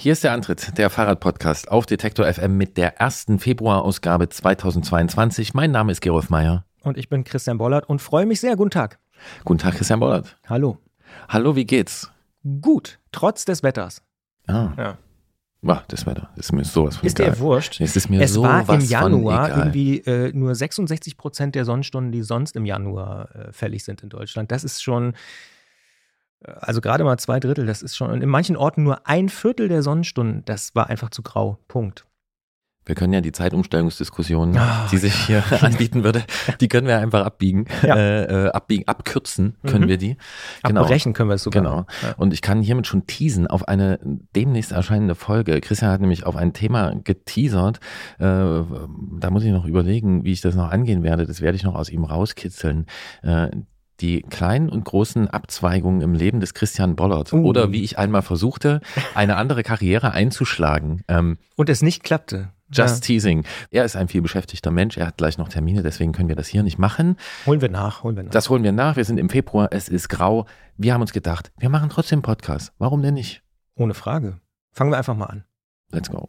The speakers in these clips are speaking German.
Hier ist der Antritt, der Fahrradpodcast auf Detektor FM mit der ersten Februarausgabe 2022. Mein Name ist Gerolf Meyer. Und ich bin Christian Bollert und freue mich sehr. Guten Tag. Guten Tag, Christian Bollert. Hallo. Hallo, wie geht's? Gut, trotz des Wetters. Ah. Ja. Boah, das Wetter ist mir sowas von Ist egal. dir wurscht? Es ist mir es sowas war im Januar irgendwie äh, nur 66 Prozent der Sonnenstunden, die sonst im Januar äh, fällig sind in Deutschland. Das ist schon, also gerade mal zwei Drittel, das ist schon, und in manchen Orten nur ein Viertel der Sonnenstunden. Das war einfach zu grau. Punkt. Wir können ja die Zeitumstellungsdiskussion, Ah, die sich hier anbieten würde, die können wir einfach abbiegen, Ja. äh, äh, abbiegen, abkürzen können Mhm. wir die. Genau. Abbrechen können wir es sogar. Genau. Ja. Und ich kann hiermit schon teasen auf eine demnächst erscheinende Folge. Christian hat nämlich auf ein Thema geteasert. Äh, da muss ich noch überlegen, wie ich das noch angehen werde. Das werde ich noch aus ihm rauskitzeln. Äh, die kleinen und großen Abzweigungen im Leben des Christian Bollert. Uh. Oder wie ich einmal versuchte, eine andere Karriere einzuschlagen. Ähm, Und es nicht klappte. just ja. teasing. Er ist ein viel beschäftigter Mensch. Er hat gleich noch Termine, deswegen können wir das hier nicht machen. Holen wir nach, holen wir nach. Das holen wir nach. Wir sind im Februar. Es ist grau. Wir haben uns gedacht, wir machen trotzdem Podcast. Warum denn nicht? Ohne Frage. Fangen wir einfach mal an. Let's go.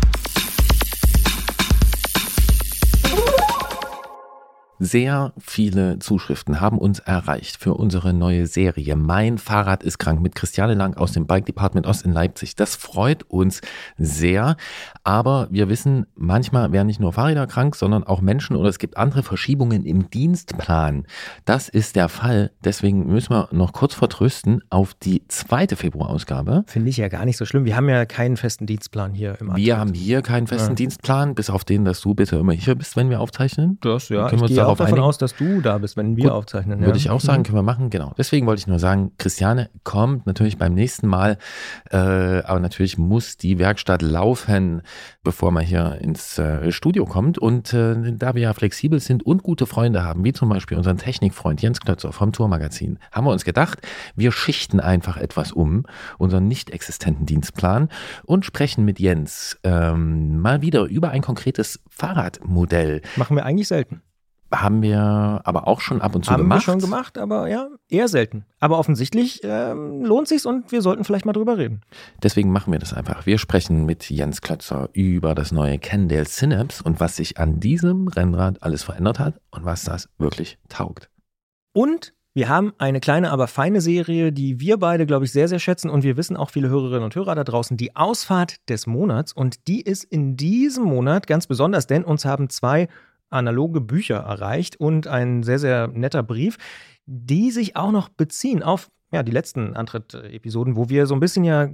Sehr viele Zuschriften haben uns erreicht für unsere neue Serie Mein Fahrrad ist krank mit Christiane Lang aus dem Bike Department Ost in Leipzig. Das freut uns sehr, aber wir wissen, manchmal werden nicht nur Fahrräder krank, sondern auch Menschen oder es gibt andere Verschiebungen im Dienstplan. Das ist der Fall, deswegen müssen wir noch kurz vertrösten auf die zweite Februarausgabe. Finde ich ja gar nicht so schlimm. Wir haben ja keinen festen Dienstplan hier im Wir Antritt. haben hier keinen festen Ja. Dienstplan, bis auf den, dass du bitte immer hier bist, wenn wir aufzeichnen. Das, ja. Können wir uns darauf auch davon einigen? aus, dass du da bist, wenn wir Gut, aufzeichnen. Würde ja. ich auch sagen, Mhm. können wir machen, genau. Deswegen wollte ich nur sagen, Christiane kommt natürlich beim nächsten Mal, äh, aber natürlich muss die Werkstatt laufen, bevor man hier ins äh, Studio kommt. Und äh, da wir ja flexibel sind und gute Freunde haben, wie zum Beispiel unseren Technikfreund Jens Klötzer vom Tourmagazin, haben wir uns gedacht, wir schichten einfach etwas um, unseren nicht existenten Dienstplan und sprechen mit Jens ähm, mal wieder über ein konkretes Fahrradmodell. Machen wir eigentlich selten. Haben wir aber auch schon ab und zu Haben gemacht. wir schon gemacht, aber ja, eher selten. Aber offensichtlich ähm, lohnt sich's und wir sollten vielleicht mal drüber reden. Deswegen machen wir das einfach. Wir sprechen mit Jens Klötzer über das neue Cannondale Synapse und was sich an diesem Rennrad alles verändert hat und was das wirklich taugt. Und wir haben eine kleine, aber feine Serie, die wir beide, glaube ich, sehr, sehr schätzen. Und wir wissen auch viele Hörerinnen und Hörer da draußen, die Ausfahrt des Monats. Und die ist in diesem Monat ganz besonders, denn uns haben zwei analoge Bücher erreicht und ein sehr, sehr netter Brief, die sich auch noch beziehen auf ja, die letzten Antritt-Episoden, wo wir so ein bisschen ja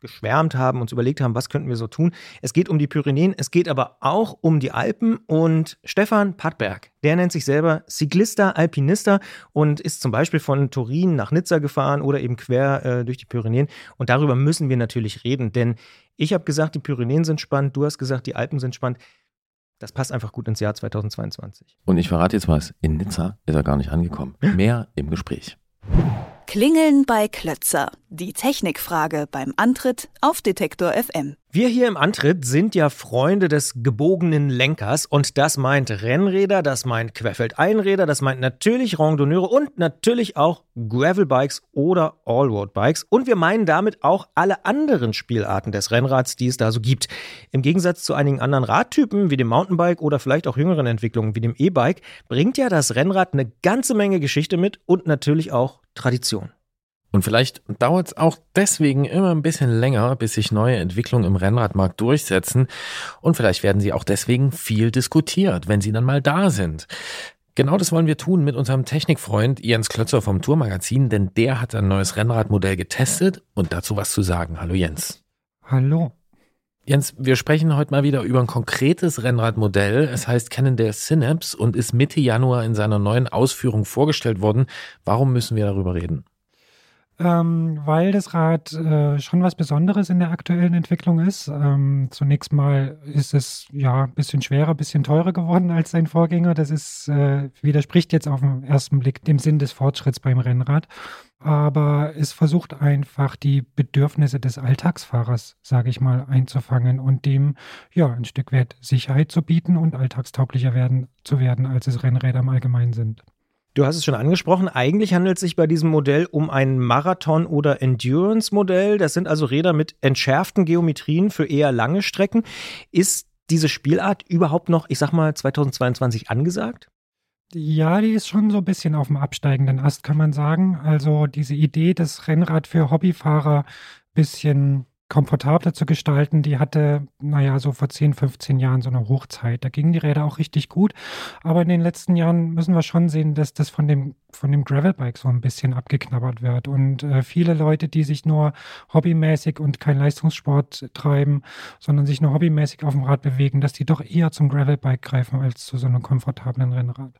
geschwärmt haben, uns überlegt haben, was könnten wir so tun. Es geht um die Pyrenäen, es geht aber auch um die Alpen und Stefan Pattberg, der nennt sich selber Cyclista Alpinista und ist zum Beispiel von Turin nach Nizza gefahren oder eben quer äh, durch die Pyrenäen. Und darüber müssen wir natürlich reden, denn ich habe gesagt, die Pyrenäen sind spannend, du hast gesagt, die Alpen sind spannend. Das passt einfach gut ins Jahr 2022. Und ich verrate jetzt was, in Nizza ist er gar nicht angekommen. Mehr im Gespräch. Klingeln bei Klötzer. Die Technikfrage beim Antritt auf Detektor FM. Wir hier im Antritt sind ja Freunde des gebogenen Lenkers und das meint Rennräder, das meint Querfeldeinräder, das meint natürlich Randonneure und natürlich auch Gravelbikes oder Allroadbikes und wir meinen damit auch alle anderen Spielarten des Rennrads, die es da so gibt. Im Gegensatz zu einigen anderen Radtypen wie dem Mountainbike oder vielleicht auch jüngeren Entwicklungen wie dem E-Bike bringt ja das Rennrad eine ganze Menge Geschichte mit und natürlich auch Tradition. Und vielleicht dauert es auch deswegen immer ein bisschen länger, bis sich neue Entwicklungen im Rennradmarkt durchsetzen. Und vielleicht werden sie auch deswegen viel diskutiert, wenn sie dann mal da sind. Genau das wollen wir tun mit unserem Technikfreund Jens Klötzer vom Tourmagazin, denn der hat ein neues Rennradmodell getestet und dazu was zu sagen. Hallo Jens. Hallo. Jens, wir sprechen heute mal wieder über ein konkretes Rennradmodell. Es heißt Cannondale Synapse und ist Mitte Januar in seiner neuen Ausführung vorgestellt worden. Warum müssen wir darüber reden? Ähm, weil das Rad äh, schon was Besonderes in der aktuellen Entwicklung ist. Ähm, zunächst mal ist es ja ein bisschen schwerer, ein bisschen teurer geworden als sein Vorgänger. Das ist, äh, widerspricht jetzt auf den ersten Blick dem Sinn des Fortschritts beim Rennrad. Aber es versucht einfach die Bedürfnisse des Alltagsfahrers, sage ich mal, einzufangen und dem ja ein Stück weit Sicherheit zu bieten und alltagstauglicher werden, zu werden, als es Rennräder im Allgemeinen sind. Du hast es schon angesprochen, eigentlich handelt es sich bei diesem Modell um ein Marathon- oder Endurance-Modell. Das sind also Räder mit entschärften Geometrien für eher lange Strecken. Ist diese Spielart überhaupt noch, ich sag mal, 2022 angesagt? Ja, die ist schon so ein bisschen auf dem absteigenden Ast, kann man sagen. Also diese Idee, das Rennrad für Hobbyfahrer bisschen komfortabler zu gestalten, die hatte, naja, so vor 10, 15 Jahren so eine Hochzeit. Da gingen die Räder auch richtig gut. Aber in den letzten Jahren müssen wir schon sehen, dass das von dem, von dem Gravelbike so ein bisschen abgeknabbert wird. Und äh, viele Leute, die sich nur hobbymäßig und kein Leistungssport treiben, sondern sich nur hobbymäßig auf dem Rad bewegen, dass die doch eher zum Gravelbike greifen als zu so einem komfortablen Rennrad.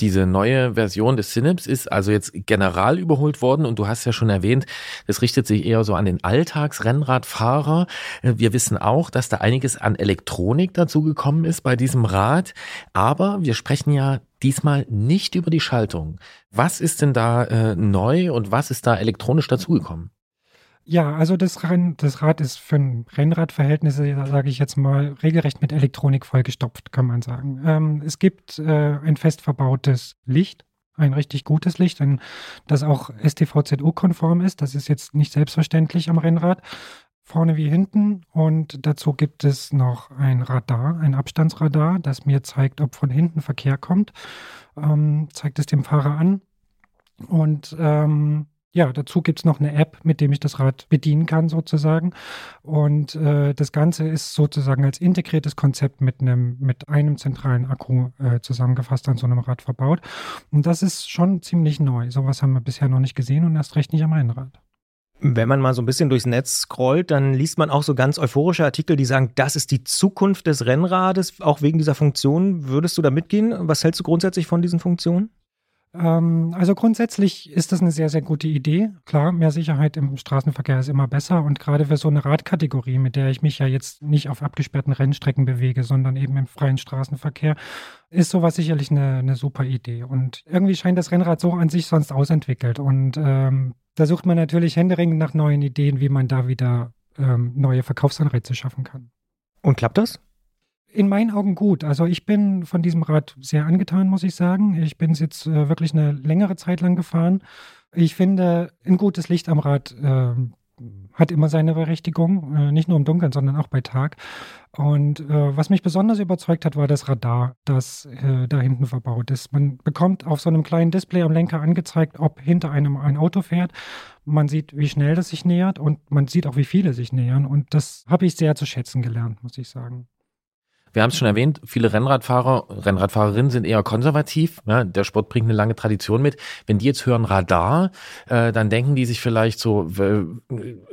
Diese neue Version des Synips ist also jetzt general überholt worden und du hast ja schon erwähnt, es richtet sich eher so an den Alltagsrennradfahrer. Wir wissen auch, dass da einiges an Elektronik dazu gekommen ist bei diesem Rad, aber wir sprechen ja diesmal nicht über die Schaltung. Was ist denn da äh, neu und was ist da elektronisch dazugekommen? Ja, also das, Renn, das Rad ist für ein Rennradverhältnisse, sage ich jetzt mal, regelrecht mit Elektronik vollgestopft, kann man sagen. Ähm, es gibt äh, ein fest verbautes Licht, ein richtig gutes Licht, ein, das auch STVZU-konform ist. Das ist jetzt nicht selbstverständlich am Rennrad, vorne wie hinten. Und dazu gibt es noch ein Radar, ein Abstandsradar, das mir zeigt, ob von hinten Verkehr kommt. Ähm, zeigt es dem Fahrer an. Und ähm, ja, dazu gibt es noch eine App, mit dem ich das Rad bedienen kann, sozusagen. Und äh, das Ganze ist sozusagen als integriertes Konzept mit einem, mit einem zentralen Akku äh, zusammengefasst an so einem Rad verbaut. Und das ist schon ziemlich neu. Sowas haben wir bisher noch nicht gesehen und erst recht nicht am Rennrad. Wenn man mal so ein bisschen durchs Netz scrollt, dann liest man auch so ganz euphorische Artikel, die sagen, das ist die Zukunft des Rennrades, auch wegen dieser Funktion. Würdest du da mitgehen? Was hältst du grundsätzlich von diesen Funktionen? Ähm, also grundsätzlich ist das eine sehr, sehr gute Idee. Klar, mehr Sicherheit im Straßenverkehr ist immer besser und gerade für so eine Radkategorie, mit der ich mich ja jetzt nicht auf abgesperrten Rennstrecken bewege, sondern eben im freien Straßenverkehr, ist sowas sicherlich eine, eine super Idee. Und irgendwie scheint das Rennrad so an sich sonst ausentwickelt. Und ähm, da sucht man natürlich händeringend nach neuen Ideen, wie man da wieder ähm, neue Verkaufsanreize schaffen kann. Und klappt das? In meinen Augen gut. Also ich bin von diesem Rad sehr angetan, muss ich sagen. Ich bin es jetzt äh, wirklich eine längere Zeit lang gefahren. Ich finde, ein gutes Licht am Rad äh, hat immer seine Berechtigung, äh, nicht nur im Dunkeln, sondern auch bei Tag. Und äh, was mich besonders überzeugt hat, war das Radar, das äh, da hinten verbaut ist. Man bekommt auf so einem kleinen Display am Lenker angezeigt, ob hinter einem ein Auto fährt. Man sieht, wie schnell das sich nähert und man sieht auch, wie viele sich nähern. Und das habe ich sehr zu schätzen gelernt, muss ich sagen. Wir haben es schon erwähnt, viele Rennradfahrer, Rennradfahrerinnen sind eher konservativ. Ja, der Sport bringt eine lange Tradition mit. Wenn die jetzt hören Radar, äh, dann denken die sich vielleicht so,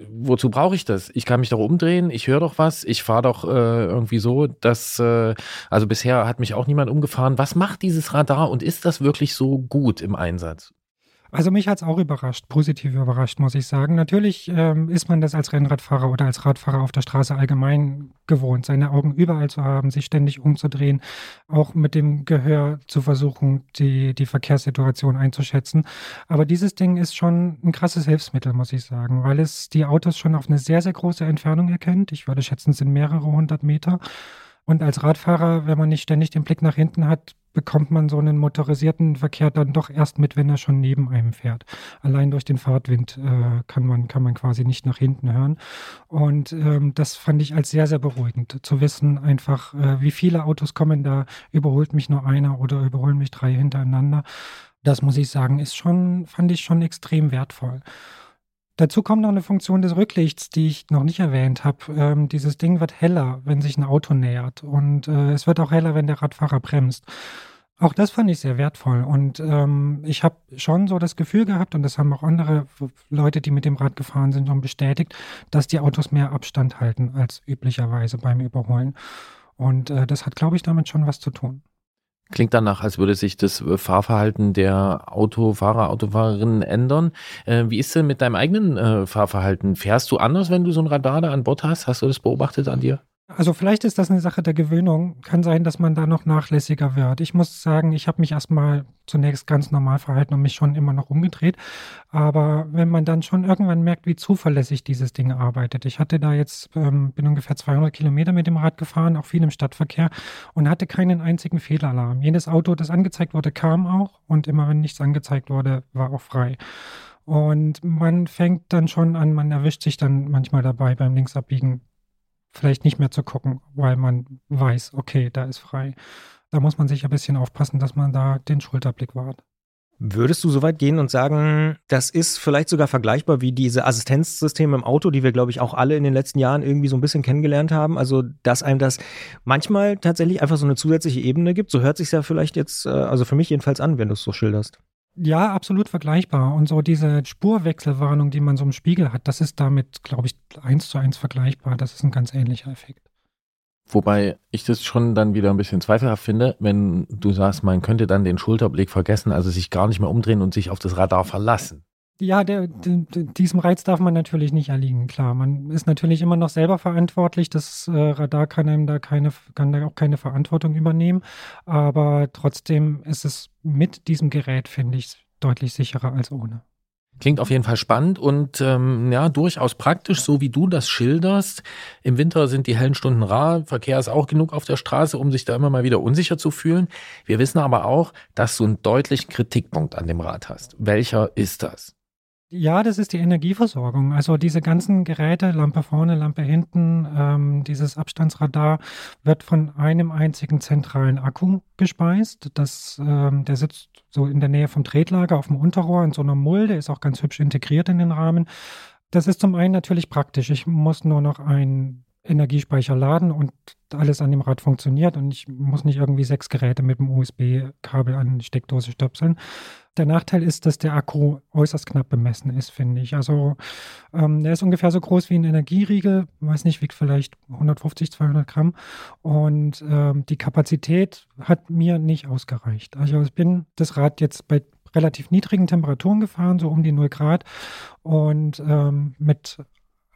wozu brauche ich das? Ich kann mich doch umdrehen, ich höre doch was, ich fahre doch äh, irgendwie so. dass, äh, also bisher hat mich auch niemand umgefahren. Was macht dieses Radar und ist das wirklich so gut im Einsatz? Also mich hat es auch überrascht, positiv überrascht, muss ich sagen. Natürlich ähm, ist man das als Rennradfahrer oder als Radfahrer auf der Straße allgemein gewohnt, seine Augen überall zu haben, sich ständig umzudrehen, auch mit dem Gehör zu versuchen, die, die Verkehrssituation einzuschätzen. Aber dieses Ding ist schon ein krasses Hilfsmittel, muss ich sagen, weil es die Autos schon auf eine sehr, sehr große Entfernung erkennt. Ich würde schätzen, es sind mehrere hundert Meter. Und als Radfahrer, wenn man nicht ständig den Blick nach hinten hat, bekommt man so einen motorisierten Verkehr dann doch erst mit, wenn er schon neben einem fährt. Allein durch den Fahrtwind äh, kann, man, kann man quasi nicht nach hinten hören. Und ähm, das fand ich als sehr, sehr beruhigend, zu wissen einfach, äh, wie viele Autos kommen da, überholt mich nur einer oder überholen mich drei hintereinander. Das muss ich sagen, ist schon, fand ich schon extrem wertvoll. Dazu kommt noch eine Funktion des Rücklichts, die ich noch nicht erwähnt habe. Ähm, dieses Ding wird heller, wenn sich ein Auto nähert. Und äh, es wird auch heller, wenn der Radfahrer bremst. Auch das fand ich sehr wertvoll. Und ähm, ich habe schon so das Gefühl gehabt, und das haben auch andere Leute, die mit dem Rad gefahren sind, schon bestätigt, dass die Autos mehr Abstand halten als üblicherweise beim Überholen. Und äh, das hat, glaube ich, damit schon was zu tun. Klingt danach, als würde sich das Fahrverhalten der Autofahrer, Autofahrerinnen ändern. Äh, wie ist denn mit deinem eigenen äh, Fahrverhalten? Fährst du anders, wenn du so ein Radar da an Bord hast? Hast du das beobachtet an dir? Also vielleicht ist das eine Sache der Gewöhnung. Kann sein, dass man da noch nachlässiger wird. Ich muss sagen, ich habe mich erstmal zunächst ganz normal verhalten und mich schon immer noch umgedreht. Aber wenn man dann schon irgendwann merkt, wie zuverlässig dieses Ding arbeitet. Ich hatte da jetzt, ähm, bin ungefähr 200 Kilometer mit dem Rad gefahren, auch viel im Stadtverkehr und hatte keinen einzigen Fehlalarm. Jedes Auto, das angezeigt wurde, kam auch und immer wenn nichts angezeigt wurde, war auch frei. Und man fängt dann schon an, man erwischt sich dann manchmal dabei beim Linksabbiegen vielleicht nicht mehr zu gucken, weil man weiß, okay, da ist frei. Da muss man sich ein bisschen aufpassen, dass man da den Schulterblick wahrt. Würdest du so weit gehen und sagen, das ist vielleicht sogar vergleichbar wie diese Assistenzsysteme im Auto, die wir, glaube ich, auch alle in den letzten Jahren irgendwie so ein bisschen kennengelernt haben? Also, dass einem das manchmal tatsächlich einfach so eine zusätzliche Ebene gibt. So hört sich ja vielleicht jetzt, äh, also für mich jedenfalls an, wenn du es so schilderst. Ja, absolut vergleichbar. Und so diese Spurwechselwarnung, die man so im Spiegel hat, das ist damit, glaube ich, eins zu eins vergleichbar. Das ist ein ganz ähnlicher Effekt. Wobei ich das schon dann wieder ein bisschen zweifelhaft finde, wenn du sagst, man könnte dann den Schulterblick vergessen, also sich gar nicht mehr umdrehen und sich auf das Radar verlassen. Ja, der, diesem Reiz darf man natürlich nicht erliegen, klar. Man ist natürlich immer noch selber verantwortlich. Das äh, Radar kann einem da keine, kann da auch keine Verantwortung übernehmen. Aber trotzdem ist es mit diesem Gerät, finde ich, deutlich sicherer als ohne. Klingt auf jeden Fall spannend und ähm, ja, durchaus praktisch, so wie du das schilderst. Im Winter sind die hellen Stunden rar, Verkehr ist auch genug auf der Straße, um sich da immer mal wieder unsicher zu fühlen. Wir wissen aber auch, dass du einen deutlichen Kritikpunkt an dem Rad hast. Welcher ist das? Ja, das ist die Energieversorgung. Also diese ganzen Geräte, Lampe vorne, Lampe hinten, ähm, dieses Abstandsradar wird von einem einzigen zentralen Akku gespeist. Das, ähm, der sitzt so in der Nähe vom Tretlager auf dem Unterrohr in so einer Mulde, ist auch ganz hübsch integriert in den Rahmen. Das ist zum einen natürlich praktisch. Ich muss nur noch ein Energiespeicher laden und alles an dem Rad funktioniert und ich muss nicht irgendwie sechs Geräte mit dem USB-Kabel an die Steckdose stöpseln. Der Nachteil ist, dass der Akku äußerst knapp bemessen ist, finde ich. Also ähm, der ist ungefähr so groß wie ein Energieriegel, weiß nicht, wiegt vielleicht 150, 200 Gramm und ähm, die Kapazität hat mir nicht ausgereicht. Also ich bin das Rad jetzt bei relativ niedrigen Temperaturen gefahren, so um die 0 Grad und ähm, mit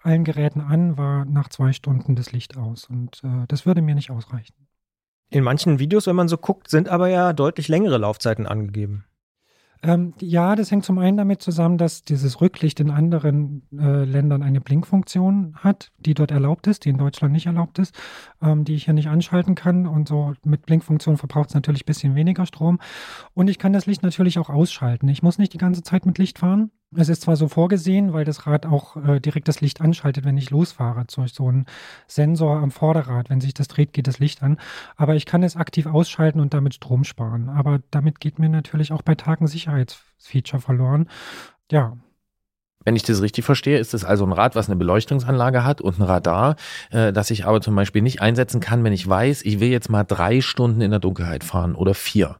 allen Geräten an, war nach zwei Stunden das Licht aus. Und äh, das würde mir nicht ausreichen. In manchen Videos, wenn man so guckt, sind aber ja deutlich längere Laufzeiten angegeben. Ähm, ja, das hängt zum einen damit zusammen, dass dieses Rücklicht in anderen äh, Ländern eine Blinkfunktion hat, die dort erlaubt ist, die in Deutschland nicht erlaubt ist, ähm, die ich hier nicht anschalten kann. Und so mit Blinkfunktion verbraucht es natürlich ein bisschen weniger Strom. Und ich kann das Licht natürlich auch ausschalten. Ich muss nicht die ganze Zeit mit Licht fahren. Es ist zwar so vorgesehen, weil das Rad auch äh, direkt das Licht anschaltet, wenn ich losfahre, durch so einen Sensor am Vorderrad. Wenn sich das dreht, geht das Licht an. Aber ich kann es aktiv ausschalten und damit Strom sparen. Aber damit geht mir natürlich auch bei Tagen Sicherheitsfeature verloren. Ja, wenn ich das richtig verstehe, ist es also ein Rad, was eine Beleuchtungsanlage hat und ein Radar, äh, das ich aber zum Beispiel nicht einsetzen kann, wenn ich weiß, ich will jetzt mal drei Stunden in der Dunkelheit fahren oder vier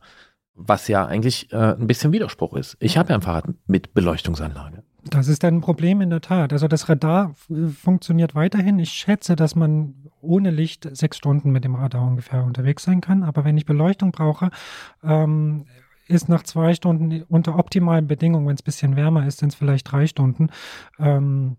was ja eigentlich äh, ein bisschen Widerspruch ist. Ich habe ja ein Fahrrad mit Beleuchtungsanlage. Das ist ein Problem in der Tat. Also das Radar funktioniert weiterhin. Ich schätze, dass man ohne Licht sechs Stunden mit dem Radar ungefähr unterwegs sein kann. Aber wenn ich Beleuchtung brauche, ähm, ist nach zwei Stunden unter optimalen Bedingungen, wenn es ein bisschen wärmer ist, sind es vielleicht drei Stunden, ähm,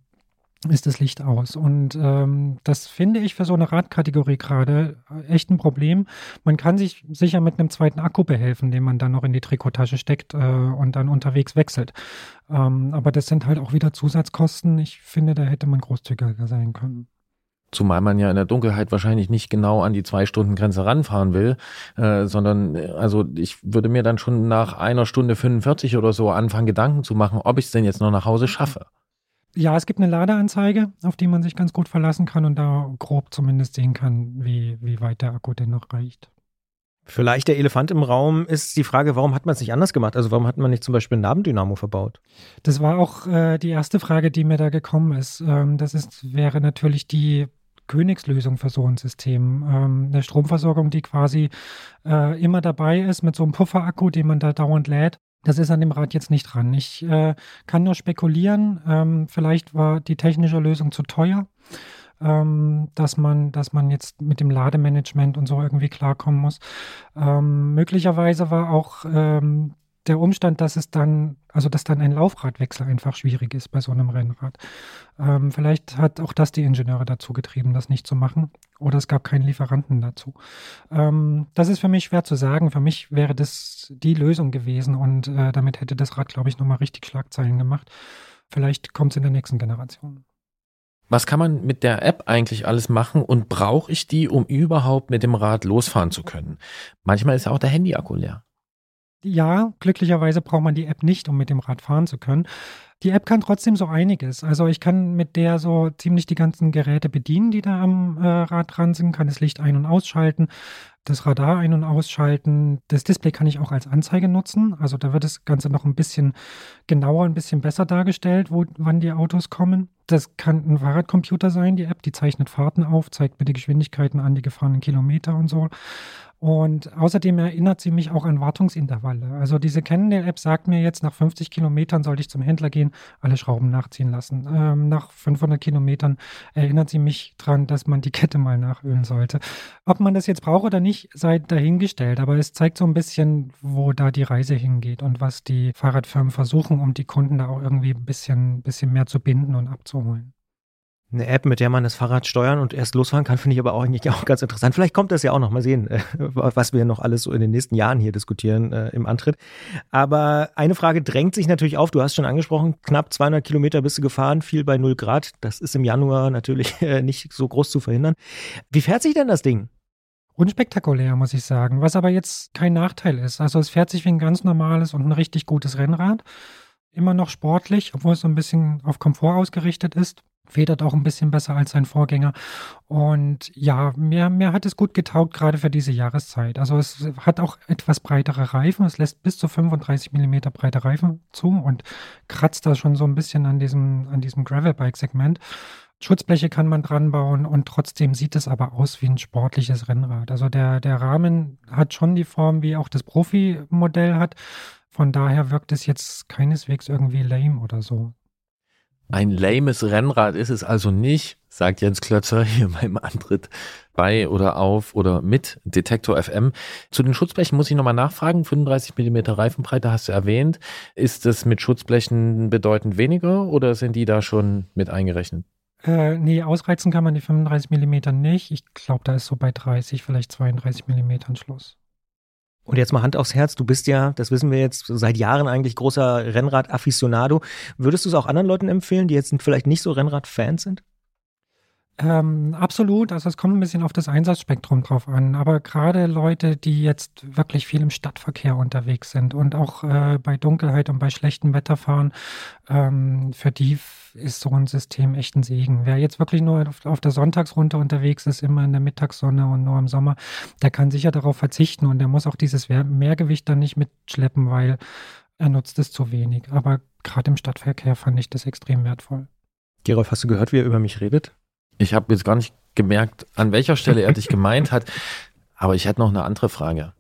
ist das Licht aus. Und ähm, das finde ich für so eine Radkategorie gerade echt ein Problem. Man kann sich sicher mit einem zweiten Akku behelfen, den man dann noch in die Trikottasche steckt äh, und dann unterwegs wechselt. Ähm, aber das sind halt auch wieder Zusatzkosten. Ich finde, da hätte man großzügiger sein können. Zumal man ja in der Dunkelheit wahrscheinlich nicht genau an die Zwei-Stunden-Grenze ranfahren will, äh, sondern äh, also ich würde mir dann schon nach einer Stunde 45 oder so anfangen, Gedanken zu machen, ob ich es denn jetzt noch nach Hause schaffe. Ja, es gibt eine Ladeanzeige, auf die man sich ganz gut verlassen kann und da grob zumindest sehen kann, wie, wie weit der Akku denn noch reicht. Vielleicht der Elefant im Raum ist die Frage, warum hat man es nicht anders gemacht? Also warum hat man nicht zum Beispiel ein Nabendynamo verbaut? Das war auch äh, die erste Frage, die mir da gekommen ist. Ähm, das ist, wäre natürlich die Königslösung für so ein System. Ähm, eine Stromversorgung, die quasi äh, immer dabei ist mit so einem Pufferakku, den man da dauernd lädt. Das ist an dem Rad jetzt nicht dran. Ich äh, kann nur spekulieren. Ähm, vielleicht war die technische Lösung zu teuer. ähm, dass man, dass man jetzt mit dem Lademanagement und so irgendwie klarkommen muss. Ähm, möglicherweise war auch ähm, der Umstand, dass es dann, also dass dann ein Laufradwechsel einfach schwierig ist bei so einem Rennrad. Ähm, vielleicht hat auch das die Ingenieure dazu getrieben, das nicht zu machen. Oder es gab keinen Lieferanten dazu. Ähm, das ist für mich schwer zu sagen. Für mich wäre das die Lösung gewesen und äh, damit hätte das Rad, glaube ich, nochmal richtig Schlagzeilen gemacht. Vielleicht kommt es in der nächsten Generation. Was kann man mit der App eigentlich alles machen und brauche ich die, um überhaupt mit dem Rad losfahren zu können? Manchmal ist ja auch der Handy-Akku leer ja, glücklicherweise braucht man die App nicht, um mit dem Rad fahren zu können. Die App kann trotzdem so einiges. Also ich kann mit der so ziemlich die ganzen Geräte bedienen, die da am äh, Rad dran sind, kann das Licht ein- und ausschalten, das Radar ein- und ausschalten. Das Display kann ich auch als Anzeige nutzen. Also da wird das Ganze noch ein bisschen genauer, ein bisschen besser dargestellt, wo, wann die Autos kommen. Das kann ein Fahrradcomputer sein, die App, die zeichnet Fahrten auf, zeigt mir die Geschwindigkeiten an, die gefahrenen Kilometer und so. Und außerdem erinnert sie mich auch an Wartungsintervalle. Also diese Cannondale-App sagt mir jetzt, nach 50 Kilometern sollte ich zum Händler gehen, alle Schrauben nachziehen lassen. Ähm, nach 500 Kilometern erinnert sie mich daran, dass man die Kette mal nachölen sollte. Ob man das jetzt braucht oder nicht, sei dahingestellt. Aber es zeigt so ein bisschen, wo da die Reise hingeht und was die Fahrradfirmen versuchen, um die Kunden da auch irgendwie ein bisschen, bisschen mehr zu binden und abzuholen. Eine App, mit der man das Fahrrad steuern und erst losfahren kann, finde ich aber auch eigentlich auch ganz interessant. Vielleicht kommt das ja auch noch. Mal sehen, äh, was wir noch alles so in den nächsten Jahren hier diskutieren äh, im Antritt. Aber eine Frage drängt sich natürlich auf. Du hast schon angesprochen, knapp 200 Kilometer bist du gefahren, viel bei 0 Grad. Das ist im Januar natürlich äh, nicht so groß zu verhindern. Wie fährt sich denn das Ding? Unspektakulär, muss ich sagen. Was aber jetzt kein Nachteil ist. Also es fährt sich wie ein ganz normales und ein richtig gutes Rennrad. Immer noch sportlich, obwohl es so ein bisschen auf Komfort ausgerichtet ist federt auch ein bisschen besser als sein Vorgänger. Und ja, mir, mir hat es gut getaugt, gerade für diese Jahreszeit. Also es hat auch etwas breitere Reifen. Es lässt bis zu 35 mm breite Reifen zu und kratzt da schon so ein bisschen an diesem, an diesem Gravelbike-Segment. Schutzbleche kann man dran bauen und trotzdem sieht es aber aus wie ein sportliches Rennrad. Also der, der Rahmen hat schon die Form, wie auch das Profi-Modell hat. Von daher wirkt es jetzt keineswegs irgendwie lame oder so. Ein lames Rennrad ist es also nicht, sagt Jens Klötzer hier beim Antritt bei oder auf oder mit Detektor FM. Zu den Schutzblechen muss ich nochmal nachfragen. 35 mm Reifenbreite hast du erwähnt. Ist das mit Schutzblechen bedeutend weniger oder sind die da schon mit eingerechnet? Äh, nee, ausreizen kann man die 35 mm nicht. Ich glaube, da ist so bei 30, vielleicht 32 mm Schluss. Und jetzt mal Hand aufs Herz, du bist ja, das wissen wir jetzt, seit Jahren eigentlich großer Rennrad-Afficionado. Würdest du es auch anderen Leuten empfehlen, die jetzt vielleicht nicht so Rennrad-Fans sind? Ähm, absolut, also es kommt ein bisschen auf das Einsatzspektrum drauf an, aber gerade Leute, die jetzt wirklich viel im Stadtverkehr unterwegs sind und auch äh, bei Dunkelheit und bei schlechtem Wetter fahren, ähm, für die ist so ein System echt ein Segen. Wer jetzt wirklich nur auf, auf der Sonntagsrunde unterwegs ist, immer in der Mittagssonne und nur im Sommer, der kann sicher darauf verzichten und der muss auch dieses Mehrgewicht dann nicht mitschleppen, weil er nutzt es zu wenig. Aber gerade im Stadtverkehr fand ich das extrem wertvoll. Gerolf, hast du gehört, wie er über mich redet? Ich habe jetzt gar nicht gemerkt, an welcher Stelle er dich gemeint hat, aber ich hätte noch eine andere Frage.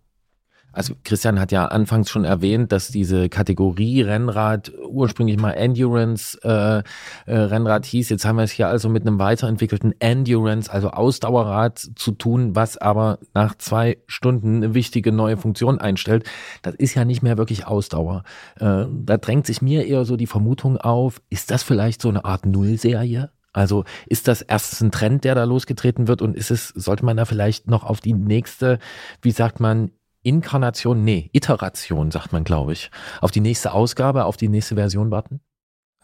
Also Christian hat ja anfangs schon erwähnt, dass diese Kategorie Rennrad ursprünglich mal Endurance äh, äh, Rennrad hieß. Jetzt haben wir es hier also mit einem weiterentwickelten Endurance, also Ausdauerrad zu tun, was aber nach zwei Stunden eine wichtige neue Funktion einstellt. Das ist ja nicht mehr wirklich Ausdauer. Äh, da drängt sich mir eher so die Vermutung auf, ist das vielleicht so eine Art Nullserie? Also ist das erst ein Trend, der da losgetreten wird und ist es, sollte man da vielleicht noch auf die nächste, wie sagt man, Inkarnation, nee, Iteration, sagt man, glaube ich, auf die nächste Ausgabe, auf die nächste Version warten?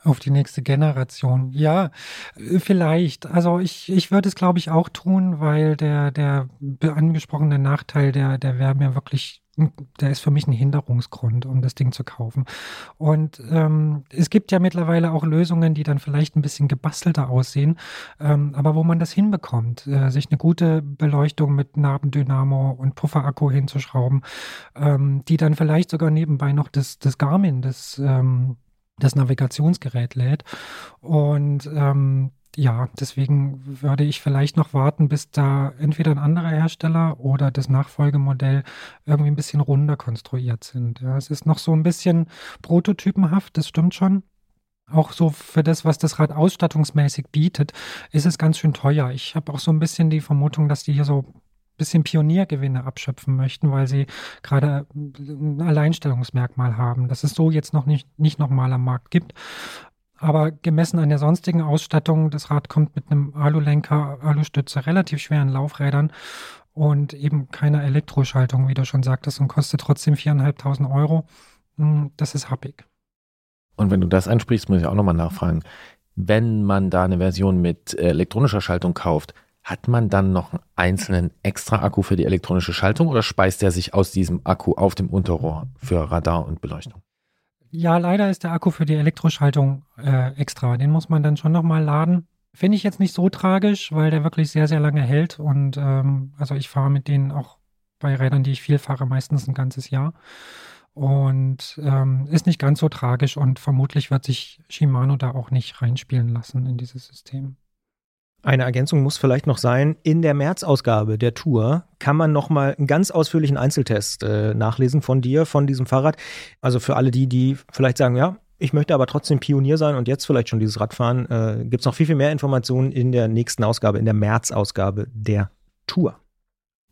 Auf die nächste Generation. Ja, vielleicht. Also ich, ich würde es, glaube ich, auch tun, weil der, der angesprochene Nachteil, der, der wäre mir wirklich der ist für mich ein Hinderungsgrund, um das Ding zu kaufen. Und ähm, es gibt ja mittlerweile auch Lösungen, die dann vielleicht ein bisschen gebastelter aussehen, ähm, aber wo man das hinbekommt, äh, sich eine gute Beleuchtung mit Nabendynamo und Pufferakku hinzuschrauben, ähm, die dann vielleicht sogar nebenbei noch das, das Garmin, das ähm, das Navigationsgerät lädt. Und ähm, ja, deswegen würde ich vielleicht noch warten, bis da entweder ein anderer Hersteller oder das Nachfolgemodell irgendwie ein bisschen runder konstruiert sind. Ja, es ist noch so ein bisschen prototypenhaft, das stimmt schon. auch so für das, was das Rad ausstattungsmäßig bietet, ist es ganz schön teuer. Ich habe auch so ein bisschen die Vermutung, dass die hier so ein bisschen Pioniergewinne abschöpfen möchten, weil sie gerade ein Alleinstellungsmerkmal haben, das es so jetzt noch nicht, nicht nochmal am Markt gibt. Aber gemessen an der sonstigen Ausstattung, das Rad kommt mit einem Alulenker, Alustütze, relativ schweren Laufrädern und eben keiner Elektroschaltung, wie du schon sagtest, und kostet trotzdem 4.500 Euro. Hm, das ist happig. Und wenn du das ansprichst, muss ich auch nochmal nachfragen. Wenn man da eine Version mit äh, elektronischer Schaltung kauft, hat man dann noch einen einzelnen extra Akku für die elektronische Schaltung oder speist der sich aus diesem Akku auf dem Unterrohr für Radar und Beleuchtung? Ja, leider ist der Akku für die Elektroschaltung äh, extra. Den muss man dann schon nochmal laden. Finde ich jetzt nicht so tragisch, weil der wirklich sehr, sehr lange hält. Und ähm, also ich fahre mit denen auch bei Rädern, die ich viel fahre, meistens ein ganzes Jahr. Und ähm, ist nicht ganz so tragisch und vermutlich wird sich Shimano da auch nicht reinspielen lassen in dieses System. Eine Ergänzung muss vielleicht noch sein, in der März-Ausgabe der Tour kann man nochmal einen ganz ausführlichen Einzeltest äh, nachlesen von dir, von diesem Fahrrad. Also für alle die, die vielleicht sagen, ja, ich möchte aber trotzdem Pionier sein und jetzt vielleicht schon dieses Rad fahren, äh, gibt es noch viel, viel mehr Informationen in der nächsten Ausgabe, in der März-Ausgabe der Tour.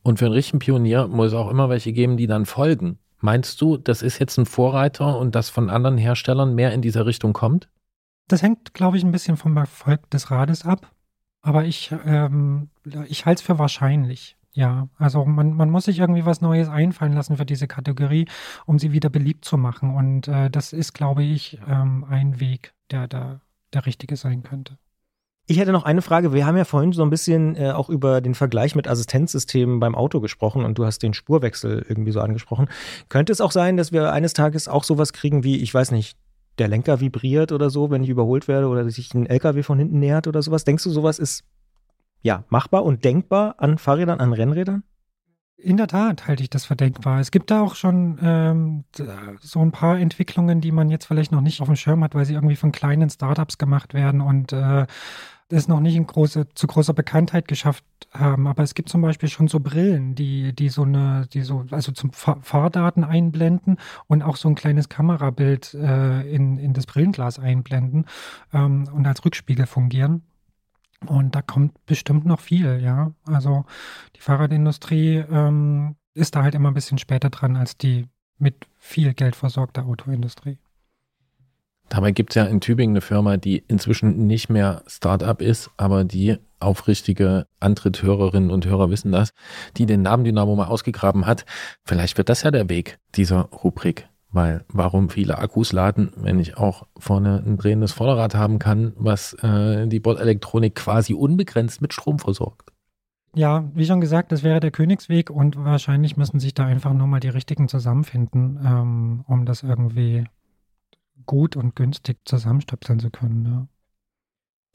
Und für einen richtigen Pionier muss es auch immer welche geben, die dann folgen. Meinst du, das ist jetzt ein Vorreiter und das von anderen Herstellern mehr in dieser Richtung kommt? Das hängt, glaube ich, ein bisschen vom Erfolg des Rades ab. Aber ich, ähm, ich halte es für wahrscheinlich. Ja, also man, man muss sich irgendwie was Neues einfallen lassen für diese Kategorie, um sie wieder beliebt zu machen. Und äh, das ist, glaube ich, ähm, ein Weg, der da der richtige sein könnte. Ich hätte noch eine Frage. Wir haben ja vorhin so ein bisschen äh, auch über den Vergleich mit Assistenzsystemen beim Auto gesprochen und du hast den Spurwechsel irgendwie so angesprochen. Könnte es auch sein, dass wir eines Tages auch sowas kriegen wie, ich weiß nicht, der Lenker vibriert oder so, wenn ich überholt werde oder sich ein LKW von hinten nähert oder sowas? Denkst du, sowas ist ja machbar und denkbar an Fahrrädern, an Rennrädern? In der Tat halte ich das für denkbar. Es gibt da auch schon ähm, so ein paar Entwicklungen, die man jetzt vielleicht noch nicht auf dem Schirm hat, weil sie irgendwie von kleinen Startups gemacht werden und äh, es noch nicht große, zu großer Bekanntheit geschafft haben. Aber es gibt zum Beispiel schon so Brillen, die, die so eine, die so, also zum Fahrdaten einblenden und auch so ein kleines Kamerabild äh, in, in das Brillenglas einblenden ähm, und als Rückspiegel fungieren. Und da kommt bestimmt noch viel, ja. Also die Fahrradindustrie ähm, ist da halt immer ein bisschen später dran als die mit viel Geld versorgte Autoindustrie. Dabei gibt es ja in Tübingen eine Firma, die inzwischen nicht mehr Startup ist, aber die aufrichtige Antritthörerinnen und Hörer wissen das, die den Namen Dynamo mal ausgegraben hat. Vielleicht wird das ja der Weg dieser Rubrik. Weil warum viele Akkus laden, wenn ich auch vorne ein drehendes Vorderrad haben kann, was äh, die Bordelektronik quasi unbegrenzt mit Strom versorgt? Ja, wie schon gesagt, das wäre der Königsweg und wahrscheinlich müssen sich da einfach nur mal die richtigen zusammenfinden, ähm, um das irgendwie gut und günstig zusammenstöpseln zu können. Ja.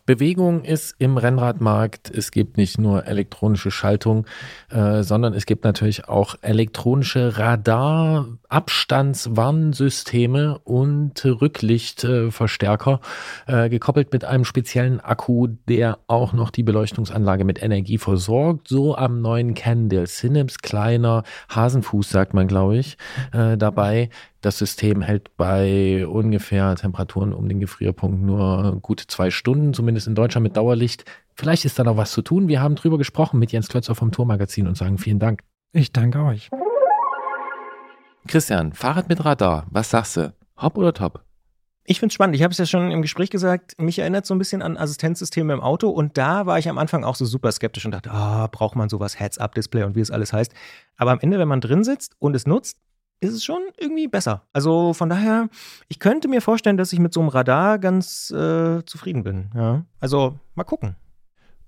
Bewegung ist im Rennradmarkt. Es gibt nicht nur elektronische Schaltung, äh, sondern es gibt natürlich auch elektronische Radar-Abstandswarnsysteme und Rücklichtverstärker, äh, gekoppelt mit einem speziellen Akku, der auch noch die Beleuchtungsanlage mit Energie versorgt. So am neuen Candle Cineps, kleiner Hasenfuß, sagt man, glaube ich, äh, dabei. Das System hält bei ungefähr Temperaturen um den Gefrierpunkt nur gut zwei Stunden, zumindest in Deutschland mit Dauerlicht. Vielleicht ist da noch was zu tun. Wir haben drüber gesprochen mit Jens Klötzer vom Tourmagazin und sagen vielen Dank. Ich danke euch. Christian, Fahrrad mit Radar, was sagst du? Hopp oder top? Ich finde es spannend. Ich habe es ja schon im Gespräch gesagt, mich erinnert so ein bisschen an Assistenzsysteme im Auto und da war ich am Anfang auch so super skeptisch und dachte, ah, oh, braucht man sowas, Heads-Up-Display und wie es alles heißt. Aber am Ende, wenn man drin sitzt und es nutzt, ist es schon irgendwie besser. Also von daher, ich könnte mir vorstellen, dass ich mit so einem Radar ganz äh, zufrieden bin. Ja? Also mal gucken.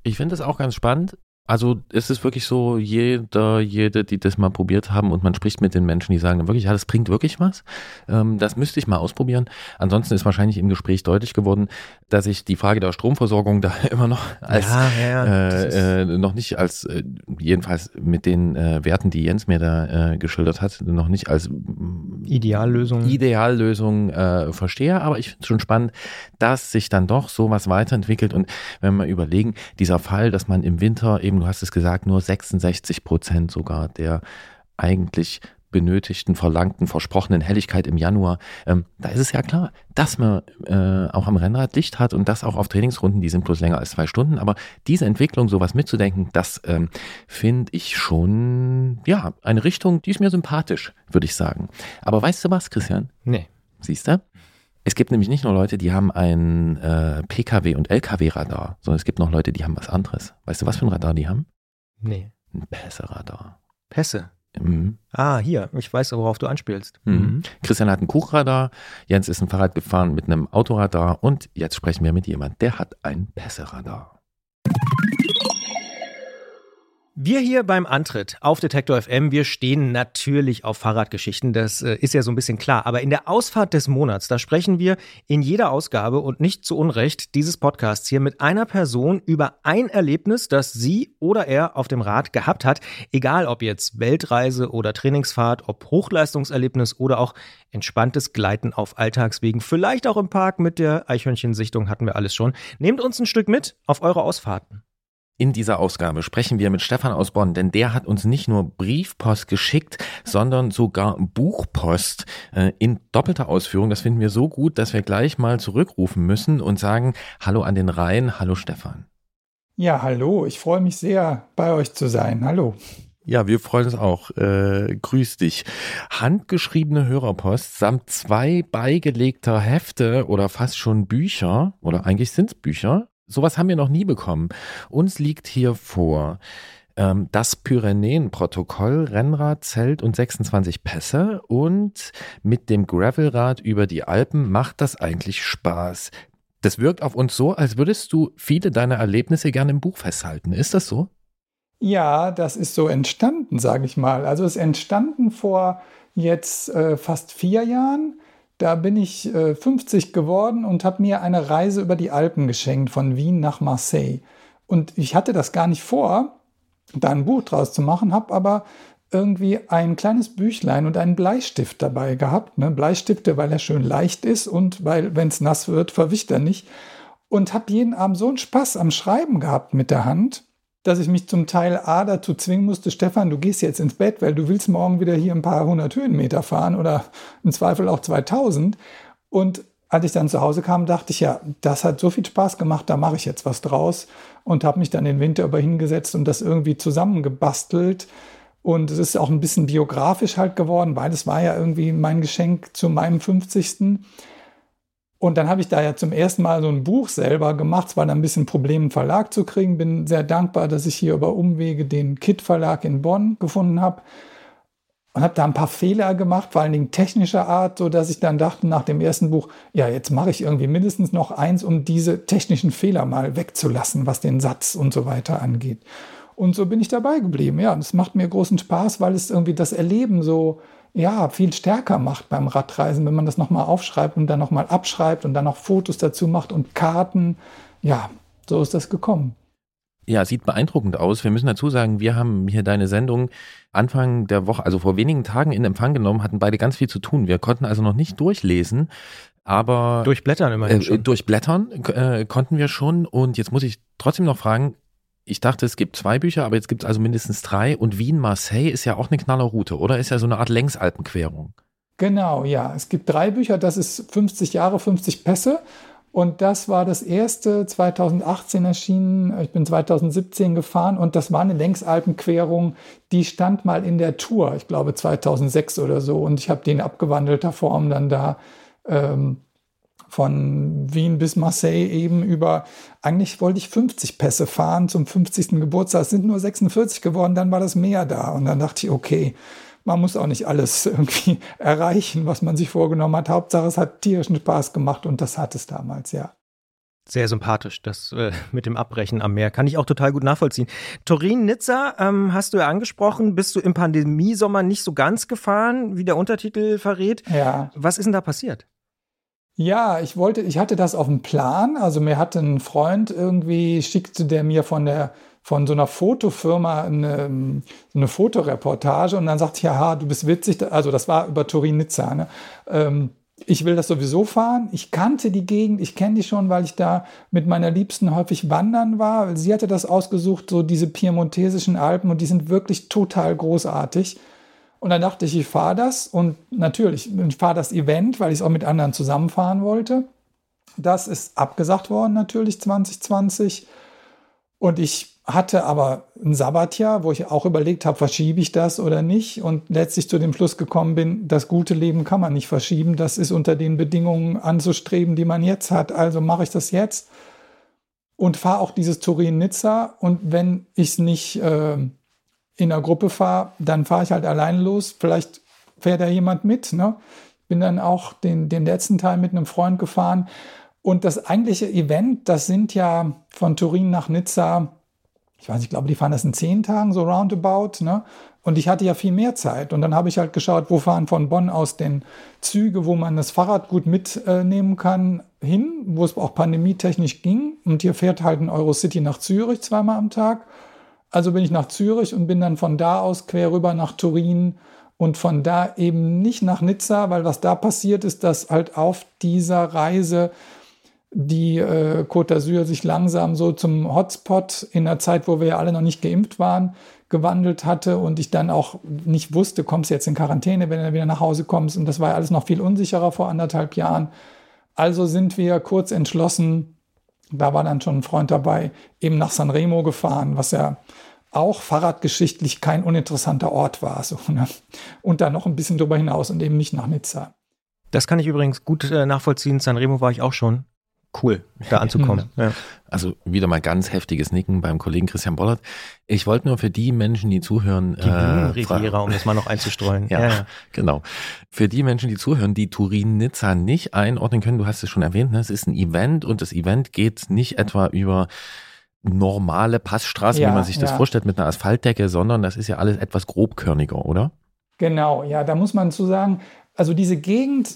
Ich finde das auch ganz spannend. Also es ist wirklich so, jeder, jede, die das mal probiert haben und man spricht mit den Menschen, die sagen wirklich, ja, das bringt wirklich was. Ähm, das müsste ich mal ausprobieren. Ansonsten ist wahrscheinlich im Gespräch deutlich geworden, dass ich die Frage der Stromversorgung da immer noch als ja, ja, äh, äh, noch nicht als äh, jedenfalls mit den äh, Werten, die Jens mir da äh, geschildert hat, noch nicht als Ideallösung Ideallösung äh, verstehe. Aber ich finde es schon spannend, dass sich dann doch sowas weiterentwickelt und wenn wir überlegen, dieser Fall, dass man im Winter eben eben, du hast es gesagt, nur 66 Prozent sogar der eigentlich benötigten, verlangten, versprochenen Helligkeit im Januar, ähm, da ist es ja klar, dass man äh, auch am Rennrad Licht hat und das auch auf Trainingsrunden, die sind bloß länger als zwei Stunden. Aber diese Entwicklung, sowas mitzudenken, das ähm, finde ich schon, ja, eine Richtung, die ist mir sympathisch, würde ich sagen. Aber weißt du was, Christian? Nee. Siehst du? Es gibt nämlich nicht nur Leute, die haben ein äh, Pkw- und Lkw-Radar, sondern es gibt noch Leute, die haben was anderes. Weißt du, was für ein Radar die haben? Nee. Ein Pässe-Radar. Pässe. Mhm. Ah, hier. Ich weiß, worauf du anspielst. Mhm. Christian hat ein Kuchradar, Jens ist ein Fahrrad gefahren mit einem Autoradar und jetzt sprechen wir mit jemand, der hat ein Pässe-Radar. Wir hier beim Antritt auf Detektor FM, wir stehen natürlich auf Fahrradgeschichten, das äh, ist ja so ein bisschen klar. Aber in der Ausfahrt des Monats, da sprechen wir in jeder Ausgabe und nicht zu Unrecht dieses Podcasts hier mit einer Person über ein Erlebnis, das sie oder er auf dem Rad gehabt hat. Egal ob jetzt Weltreise oder Trainingsfahrt, ob Hochleistungserlebnis oder auch entspanntes Gleiten auf Alltagswegen, vielleicht auch im Park mit der Eichhörnchensichtung hatten wir alles schon. Nehmt uns ein Stück mit auf eure Ausfahrten. In dieser Ausgabe sprechen wir mit Stefan aus Bonn, denn der hat uns nicht nur Briefpost geschickt, sondern sogar Buchpost äh, in doppelter Ausführung. Das finden wir so gut, dass wir gleich mal zurückrufen müssen und sagen Hallo an den Rhein. Hallo Stefan. Ja, hallo. Ich freue mich sehr, bei euch zu sein. Hallo. Ja, wir freuen uns auch. Äh, grüß dich. Handgeschriebene Hörerpost samt zwei beigelegter Hefte oder fast schon Bücher, oder eigentlich sind es Bücher, Sowas haben wir noch nie bekommen. Uns liegt hier vor ähm, das Pyrenäen-Protokoll, Rennrad, Zelt und 26 Pässe. Und mit dem Gravelrad über die Alpen macht das eigentlich Spaß. Das wirkt auf uns so, als würdest du viele deiner Erlebnisse gerne im Buch festhalten. Ist das so? Ja, das ist so entstanden, sage ich mal. Also es ist entstanden vor jetzt äh, fast vier Jahren. Da bin ich äh, 50 geworden und habe mir eine Reise über die Alpen geschenkt, von Wien nach Marseille. Und ich hatte das gar nicht vor, da ein Buch draus zu machen, habe aber irgendwie ein kleines Büchlein und einen Bleistift dabei gehabt. Ne? Bleistifte, weil er schön leicht ist und weil, wenn es nass wird, verwischt er nicht. Und habe jeden Abend so einen Spaß am Schreiben gehabt mit der Hand, dass ich mich zum Teil A dazu zwingen musste, Stefan, du gehst jetzt ins Bett, weil du willst morgen wieder hier ein paar hundert Höhenmeter fahren oder im Zweifel auch 2000. Und als ich dann zu Hause kam, dachte ich, ja, das hat so viel Spaß gemacht, da mache ich jetzt was draus und habe mich dann den Winter über hingesetzt und das irgendwie zusammengebastelt. Und es ist auch ein bisschen biografisch halt geworden, weil es war ja irgendwie mein Geschenk zu meinem 50. Und dann habe ich da ja zum ersten Mal so ein Buch selber gemacht. Es war dann ein bisschen Problem, einen Verlag zu kriegen. Bin sehr dankbar, dass ich hier über Umwege den Kit Verlag in Bonn gefunden habe. Und habe da ein paar Fehler gemacht, vor allen Dingen technischer Art, so dass ich dann dachte nach dem ersten Buch, ja, jetzt mache ich irgendwie mindestens noch eins, um diese technischen Fehler mal wegzulassen, was den Satz und so weiter angeht. Und so bin ich dabei geblieben. Ja, es macht mir großen Spaß, weil es irgendwie das Erleben so ja, viel stärker macht beim Radreisen, wenn man das nochmal aufschreibt und dann nochmal abschreibt und dann noch Fotos dazu macht und Karten. Ja, so ist das gekommen. Ja, sieht beeindruckend aus. Wir müssen dazu sagen, wir haben hier deine Sendung Anfang der Woche, also vor wenigen Tagen in Empfang genommen, hatten beide ganz viel zu tun. Wir konnten also noch nicht durchlesen, aber durchblättern immerhin äh, durchblättern äh, konnten wir schon. Und jetzt muss ich trotzdem noch fragen, ich dachte, es gibt zwei Bücher, aber jetzt gibt es also mindestens drei. Und Wien-Marseille ist ja auch eine Knallerroute, oder? Ist ja so eine Art Längsalpenquerung. Genau, ja. Es gibt drei Bücher. Das ist 50 Jahre, 50 Pässe. Und das war das erste 2018 erschienen. Ich bin 2017 gefahren und das war eine Längsalpenquerung, die stand mal in der Tour, ich glaube 2006 oder so. Und ich habe die in abgewandelter Form dann da ähm, von Wien bis Marseille eben über, eigentlich wollte ich 50 Pässe fahren zum 50. Geburtstag, es sind nur 46 geworden, dann war das Meer da. Und dann dachte ich, okay, man muss auch nicht alles irgendwie erreichen, was man sich vorgenommen hat. Hauptsache, es hat tierischen Spaß gemacht und das hat es damals, ja. Sehr sympathisch, das äh, mit dem Abbrechen am Meer. Kann ich auch total gut nachvollziehen. Torin Nizza ähm, hast du ja angesprochen. Bist du im Pandemiesommer nicht so ganz gefahren, wie der Untertitel verrät? Ja. Was ist denn da passiert? Ja, ich wollte, ich hatte das auf dem Plan. Also mir hatte ein Freund irgendwie, schickte der mir von der von so einer Fotofirma eine, eine Fotoreportage und dann sagte ich, ja, du bist witzig. Also das war über Turin-Nizza. Ne? Ähm, ich will das sowieso fahren. Ich kannte die Gegend, ich kenne die schon, weil ich da mit meiner Liebsten häufig wandern war. Sie hatte das ausgesucht, so diese piemontesischen Alpen und die sind wirklich total großartig. Und dann dachte ich, ich fahre das und natürlich, ich fahre das Event, weil ich es auch mit anderen zusammenfahren wollte. Das ist abgesagt worden natürlich 2020. Und ich hatte aber ein Sabbatjahr, wo ich auch überlegt habe, verschiebe ich das oder nicht und letztlich zu dem Schluss gekommen bin, das gute Leben kann man nicht verschieben. Das ist unter den Bedingungen anzustreben, die man jetzt hat. Also mache ich das jetzt und fahre auch dieses Turin-Nizza. Und wenn ich es nicht äh, in der Gruppe fahre, dann fahre ich halt allein los. Vielleicht fährt da jemand mit. Ne? Bin dann auch den, den letzten Teil mit einem Freund gefahren. Und das eigentliche Event, das sind ja von Turin nach Nizza, ich weiß ich glaube, die fahren das in zehn Tagen, so roundabout. Ne? Und ich hatte ja viel mehr Zeit. Und dann habe ich halt geschaut, wo fahren von Bonn aus denn Züge, wo man das Fahrrad gut mitnehmen kann, hin, wo es auch pandemietechnisch ging. Und hier fährt halt ein Eurocity nach Zürich zweimal am Tag. Also bin ich nach Zürich und bin dann von da aus quer rüber nach Turin und von da eben nicht nach Nizza, weil was da passiert ist, dass halt auf dieser Reise die äh, Côte d'Azur sich langsam so zum Hotspot in einer Zeit, wo wir ja alle noch nicht geimpft waren, gewandelt hatte und ich dann auch nicht wusste, kommst du jetzt in Quarantäne, wenn du wieder nach Hause kommst. Und das war ja alles noch viel unsicherer vor anderthalb Jahren. Also sind wir kurz entschlossen, da war dann schon ein Freund dabei, eben nach Sanremo gefahren, was ja auch fahrradgeschichtlich kein uninteressanter Ort war. So, ne? Und dann noch ein bisschen darüber hinaus und eben nicht nach Nizza. Das kann ich übrigens gut äh, nachvollziehen. Sanremo war ich auch schon cool, da anzukommen. ja. Also wieder mal ganz heftiges Nicken beim Kollegen Christian Bollert. Ich wollte nur für die Menschen, die zuhören, die äh, Riviera, um das mal noch einzustreuen. ja, ja, genau. Für die Menschen, die zuhören, die Turin-Nizza nicht einordnen können, du hast es schon erwähnt, ne? es ist ein Event und das Event geht nicht etwa über normale Passstraße, ja, wie man sich das ja. vorstellt, mit einer Asphaltdecke, sondern das ist ja alles etwas grobkörniger, oder? Genau, ja, da muss man zu sagen, also diese Gegend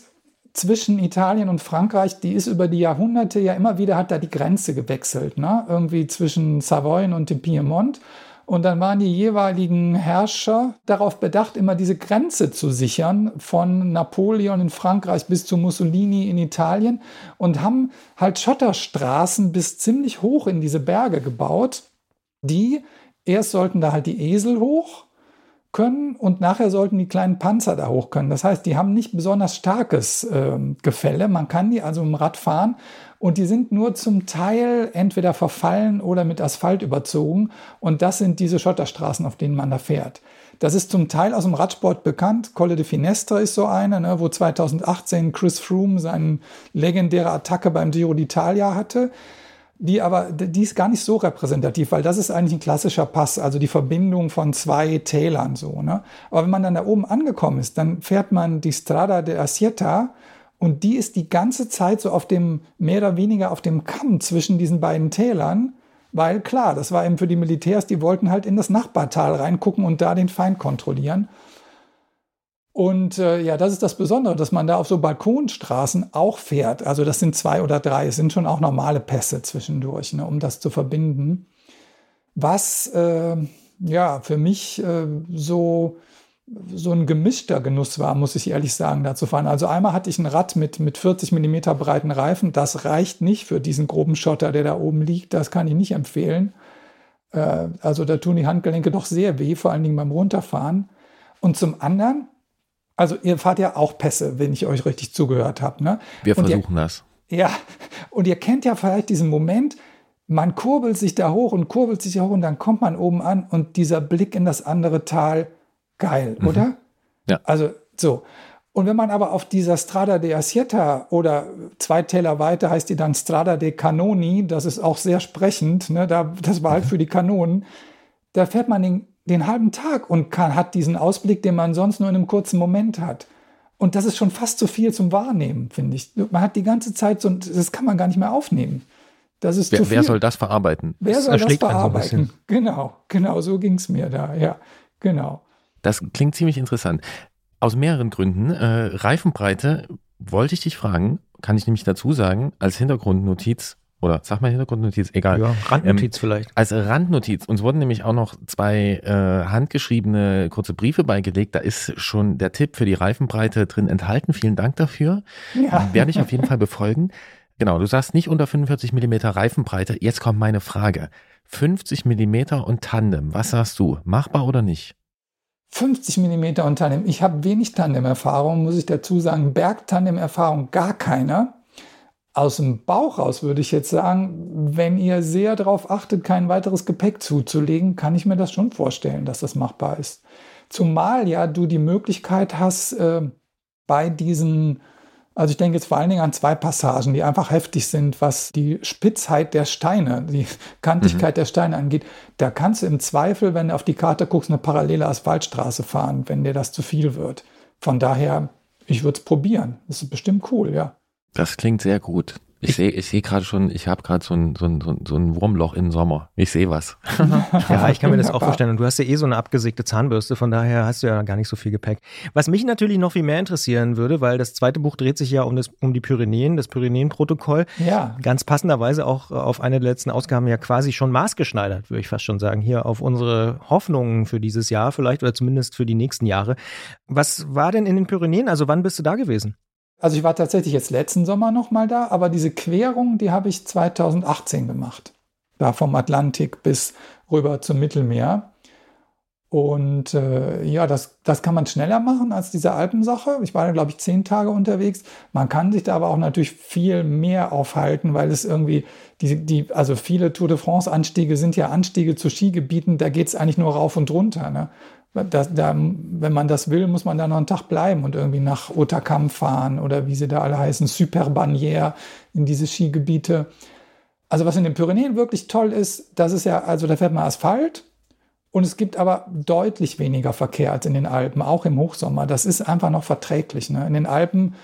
zwischen Italien und Frankreich, die ist über die Jahrhunderte ja immer wieder, hat da die Grenze gewechselt, ne? irgendwie zwischen Savoyen und dem Piemont. Und dann waren die jeweiligen Herrscher darauf bedacht, immer diese Grenze zu sichern, von Napoleon in Frankreich bis zu Mussolini in Italien und haben halt Schotterstraßen bis ziemlich hoch in diese Berge gebaut, die erst sollten da halt die Esel hoch können und nachher sollten die kleinen Panzer da hoch können. Das heißt, die haben nicht besonders starkes äh, Gefälle. Man kann die also im Rad fahren und die sind nur zum Teil entweder verfallen oder mit Asphalt überzogen. Und das sind diese Schotterstraßen, auf denen man da fährt. Das ist zum Teil aus dem Radsport bekannt. Colle de Finestre ist so eine, ne, wo 2018 Chris Froome seine legendäre Attacke beim Giro d'Italia hatte die aber, die ist gar nicht so repräsentativ, weil das ist eigentlich ein klassischer Pass, also die Verbindung von zwei Tälern so. Ne? Aber wenn man dann da oben angekommen ist, dann fährt man die Strada de Asieta und die ist die ganze Zeit so auf dem, mehr oder weniger auf dem Kamm zwischen diesen beiden Tälern, weil klar, das war eben für die Militärs, die wollten halt in das Nachbartal reingucken und da den Feind kontrollieren. Und äh, ja, das ist das Besondere, dass man da auf so Balkonstraßen auch fährt. Also das sind zwei oder drei, es sind schon auch normale Pässe zwischendurch, ne, um das zu verbinden. Was äh, ja für mich äh, so, so ein gemischter Genuss war, muss ich ehrlich sagen, da zu fahren. Also einmal hatte ich ein Rad mit, mit 40 Millimeter breiten Reifen. Das reicht nicht für diesen groben Schotter, der da oben liegt. Das kann ich nicht empfehlen. Äh, also da tun die Handgelenke doch sehr weh, vor allen Dingen beim Runterfahren. Und zum anderen also ihr fahrt ja auch Pässe, wenn ich euch richtig zugehört habe. Ne? Wir und versuchen ihr, das. Ja, und ihr kennt ja vielleicht diesen Moment, man kurbelt sich da hoch und kurbelt sich hoch und dann kommt man oben an und dieser Blick in das andere Tal, geil, mhm. oder? Ja. Also so. Und wenn man aber auf dieser Strada de Asieta oder zwei Täler weiter heißt die dann Strada de Canoni, das ist auch sehr sprechend, ne? da, das war halt für die Kanonen, da fährt man den den halben Tag und kann, hat diesen Ausblick, den man sonst nur in einem kurzen Moment hat. Und das ist schon fast zu viel zum Wahrnehmen, finde ich. Man hat die ganze Zeit so, das kann man gar nicht mehr aufnehmen. Das ist wer, zu viel. wer soll das verarbeiten? Wer soll das verarbeiten? So genau, genau, so ging es mir da, ja, genau. Das klingt ziemlich interessant. Aus mehreren Gründen. Äh, Reifenbreite wollte ich dich fragen, kann ich nämlich dazu sagen, als Hintergrundnotiz oder sag mal Hintergrundnotiz, egal. Ja, Randnotiz ähm, vielleicht. Als Randnotiz. Uns wurden nämlich auch noch zwei äh, handgeschriebene kurze Briefe beigelegt. Da ist schon der Tipp für die Reifenbreite drin enthalten. Vielen Dank dafür. Ja. Werde ich auf jeden Fall befolgen. Genau, du sagst nicht unter 45 Millimeter Reifenbreite. Jetzt kommt meine Frage. 50 Millimeter und Tandem, was sagst du? Machbar oder nicht? 50 mm und Tandem. Ich habe wenig Tandem-Erfahrung, muss ich dazu sagen. Bergtandem-Erfahrung gar keine. Aus dem Bauch raus würde ich jetzt sagen, wenn ihr sehr darauf achtet, kein weiteres Gepäck zuzulegen, kann ich mir das schon vorstellen, dass das machbar ist. Zumal ja du die Möglichkeit hast, äh, bei diesen also ich denke jetzt vor allen Dingen an zwei Passagen, die einfach heftig sind, was die Spitzheit der Steine, die Kantigkeit mhm. der Steine angeht. Da kannst du im Zweifel, wenn du auf die Karte guckst, eine parallele Asphaltstraße fahren, wenn dir das zu viel wird. Von daher, ich würde es probieren. Das ist bestimmt cool, ja. Das klingt sehr gut. Ich sehe ich seh gerade schon, ich habe gerade so ein, so, ein, so ein Wurmloch im Sommer. Ich sehe was. ja, ich kann mir das auch vorstellen. Und du hast ja eh so eine abgesägte Zahnbürste, von daher hast du ja gar nicht so viel Gepäck. Was mich natürlich noch viel mehr interessieren würde, weil das zweite Buch dreht sich ja um, das, um die Pyrenäen, das Pyrenäen-Protokoll. Ja. Ganz passenderweise auch auf eine der letzten Ausgaben ja quasi schon maßgeschneidert, würde ich fast schon sagen, hier auf unsere Hoffnungen für dieses Jahr vielleicht oder zumindest für die nächsten Jahre. Was war denn in den Pyrenäen? Also wann bist du da gewesen? Also ich war tatsächlich jetzt letzten Sommer noch mal da, aber diese Querung, die habe ich 2018 gemacht. Da vom Atlantik bis rüber zum Mittelmeer. Und äh, ja, das, das kann man schneller machen als diese Alpensache. Ich war da, glaube ich, zehn Tage unterwegs. Man kann sich da aber auch natürlich viel mehr aufhalten, weil es irgendwie, die, die, also viele Tour de France-Anstiege sind ja Anstiege zu Skigebieten, da geht es eigentlich nur rauf und runter. Ne? Da, da, wenn man das will, muss man da noch einen Tag bleiben und irgendwie nach Otakam fahren oder wie sie da alle heißen, Superbanière in diese Skigebiete. Also was in den Pyrenäen wirklich toll ist, das ist ja, also da fährt man Asphalt und es gibt aber deutlich weniger Verkehr als in den Alpen, auch im Hochsommer. Das ist einfach noch verträglich. Ne? In den Alpen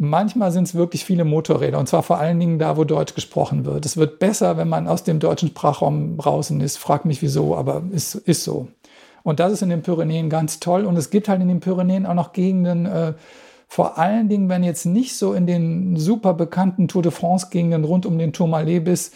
Manchmal sind es wirklich viele Motorräder und zwar vor allen Dingen da, wo Deutsch gesprochen wird. Es wird besser, wenn man aus dem deutschen Sprachraum draußen ist. Frag mich wieso, aber es ist so. Und das ist in den Pyrenäen ganz toll. Und es gibt halt in den Pyrenäen auch noch Gegenden, äh, vor allen Dingen, wenn jetzt nicht so in den super bekannten Tour de France-Gegenden rund um den Tourmalet bist,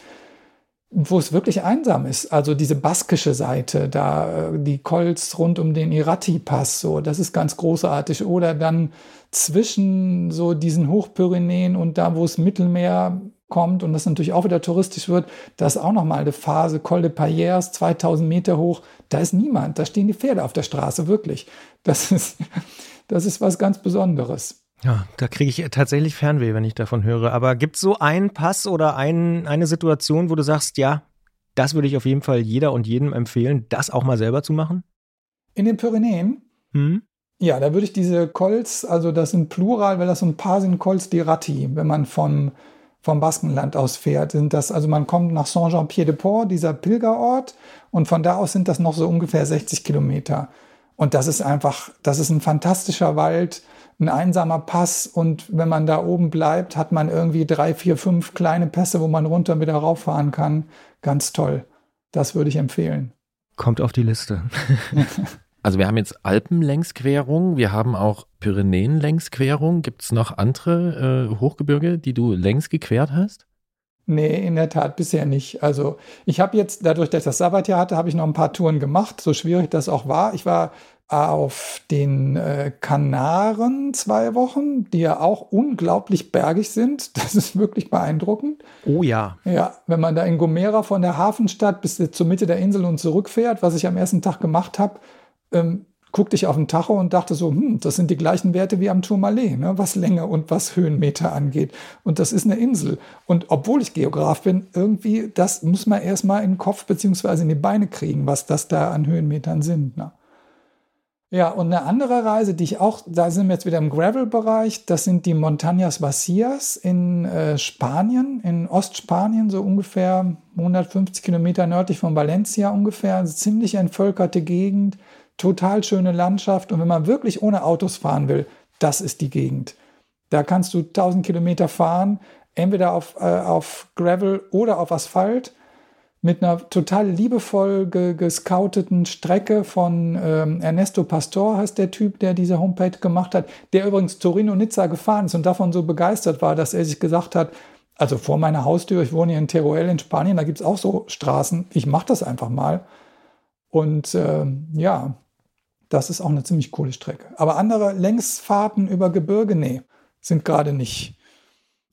wo es wirklich einsam ist. Also diese baskische Seite, da äh, die Cols rund um den Irati-Pass, so, das ist ganz großartig. Oder dann zwischen so diesen Hochpyrenäen und da, wo es Mittelmeer kommt und das natürlich auch wieder touristisch wird, da ist auch nochmal eine Phase, Col de Payers, 2000 Meter hoch, da ist niemand, da stehen die Pferde auf der Straße, wirklich. Das ist, das ist was ganz Besonderes. Ja, da kriege ich tatsächlich Fernweh, wenn ich davon höre. Aber gibt es so einen Pass oder ein, eine Situation, wo du sagst, ja, das würde ich auf jeden Fall jeder und jedem empfehlen, das auch mal selber zu machen? In den Pyrenäen? Hm? Ja, da würde ich diese Cols, also das sind Plural, weil das so ein paar sind Cols di Ratti, wenn man von vom Baskenland aus fährt, sind das, also man kommt nach Saint-Jean-Pied-de-Port, dieser Pilgerort, und von da aus sind das noch so ungefähr 60 Kilometer. Und das ist einfach, das ist ein fantastischer Wald, ein einsamer Pass. Und wenn man da oben bleibt, hat man irgendwie drei, vier, fünf kleine Pässe, wo man runter und wieder rauffahren kann. Ganz toll. Das würde ich empfehlen. Kommt auf die Liste. Also wir haben jetzt Alpenlängsquerung, wir haben auch Pyrenäenlängsquerung. Gibt es noch andere äh, Hochgebirge, die du längs gequert hast? Nee, in der Tat bisher nicht. Also ich habe jetzt, dadurch, dass ich das Sabbatjahr hatte, habe ich noch ein paar Touren gemacht, so schwierig das auch war. Ich war auf den äh, Kanaren zwei Wochen, die ja auch unglaublich bergig sind. Das ist wirklich beeindruckend. Oh ja. Ja, wenn man da in Gomera von der Hafenstadt bis zur Mitte der Insel und zurückfährt, was ich am ersten Tag gemacht habe, ähm, guckte ich auf den Tacho und dachte so, hm, das sind die gleichen Werte wie am Tourmalet, ne, was Länge und was Höhenmeter angeht. Und das ist eine Insel. Und obwohl ich Geograf bin, irgendwie, das muss man erstmal in den Kopf beziehungsweise in die Beine kriegen, was das da an Höhenmetern sind. Ne. Ja, und eine andere Reise, die ich auch, da sind wir jetzt wieder im Gravel-Bereich, das sind die Montañas Vacias in äh, Spanien, in Ostspanien, so ungefähr 150 Kilometer nördlich von Valencia ungefähr, ziemlich entvölkerte Gegend total schöne Landschaft. Und wenn man wirklich ohne Autos fahren will, das ist die Gegend. Da kannst du 1000 Kilometer fahren, entweder auf, äh, auf Gravel oder auf Asphalt mit einer total liebevoll ge gescouteten Strecke von ähm, Ernesto Pastor, heißt der Typ, der diese Homepage gemacht hat, der übrigens Torino-Nizza gefahren ist und davon so begeistert war, dass er sich gesagt hat, also vor meiner Haustür, ich wohne hier in Teruel in Spanien, da gibt es auch so Straßen, ich mache das einfach mal. Und äh, ja, das ist auch eine ziemlich coole Strecke. Aber andere Längsfahrten über Gebirge, nee, sind gerade nicht.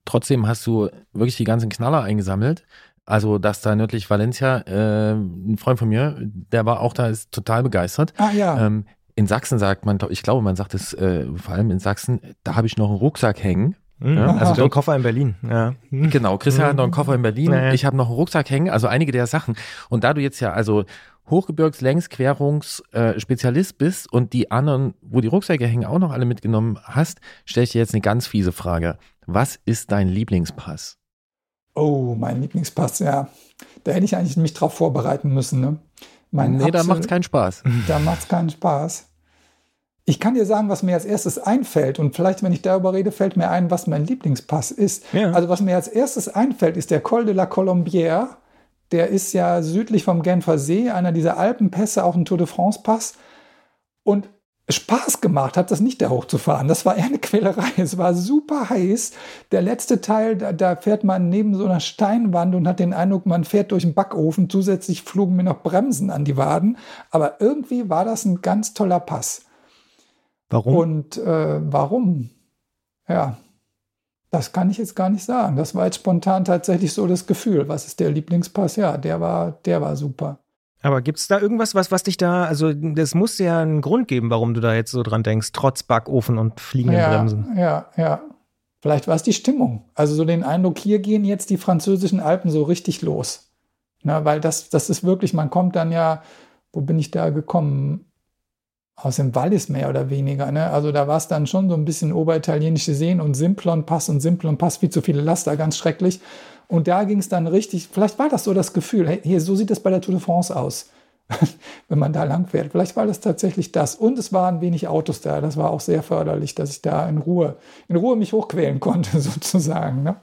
Trotzdem hast du wirklich die ganzen Knaller eingesammelt. Also, dass da nördlich Valencia, äh, ein Freund von mir, der war auch da, ist total begeistert. Ah ja. Ähm, in Sachsen sagt man, ich glaube, man sagt es äh, vor allem in Sachsen, da habe ich noch einen Rucksack hängen. Mhm. Ja, also so ein Koffer in Berlin. Ja. Genau, Christian mhm. hat noch einen Koffer in Berlin. Nee. Ich habe noch einen Rucksack hängen, also einige der Sachen. Und da du jetzt ja also Hochgebirgslängsquerungsspezialist äh, bist und die anderen, wo die Rucksäcke hängen, auch noch alle mitgenommen hast, stelle ich dir jetzt eine ganz fiese Frage. Was ist dein Lieblingspass? Oh, mein Lieblingspass, ja. Da hätte ich eigentlich mich drauf vorbereiten müssen. Ne? Mein nee, Absol da macht es keinen Spaß. Da macht es keinen Spaß. Ich kann dir sagen, was mir als erstes einfällt. Und vielleicht, wenn ich darüber rede, fällt mir ein, was mein Lieblingspass ist. Ja. Also, was mir als erstes einfällt, ist der Col de la Colombière. Der ist ja südlich vom Genfer See, einer dieser Alpenpässe, auch ein Tour de France-Pass. Und Spaß gemacht hat, das nicht da hochzufahren. Das war eher eine Quälerei. Es war super heiß. Der letzte Teil, da, da, fährt man neben so einer Steinwand und hat den Eindruck, man fährt durch einen Backofen. Zusätzlich flogen mir noch Bremsen an die Waden. Aber irgendwie war das ein ganz toller Pass. Warum? Und äh, warum? Ja, das kann ich jetzt gar nicht sagen. Das war jetzt spontan tatsächlich so das Gefühl. Was ist der Lieblingspass? Ja, der war, der war super. Aber gibt es da irgendwas, was, was dich da, also das muss ja einen Grund geben, warum du da jetzt so dran denkst, trotz Backofen und fliegenden ja, Bremsen. Ja, ja. Vielleicht war es die Stimmung. Also so den Eindruck, hier gehen jetzt die französischen Alpen so richtig los. Na, weil das, das ist wirklich, man kommt dann ja, wo bin ich da gekommen? Aus dem Wallis mehr oder weniger. Ne? Also da war es dann schon so ein bisschen oberitalienische Seen und Simplon Pass und Simplon Pass, viel zu viele Laster, ganz schrecklich. Und da ging es dann richtig, vielleicht war das so das Gefühl, hey, hier, so sieht es bei der Tour de France aus, wenn man da lang fährt. Vielleicht war das tatsächlich das. Und es waren wenig Autos da. Das war auch sehr förderlich, dass ich da in Ruhe, in Ruhe mich hochquälen konnte, sozusagen. Ne?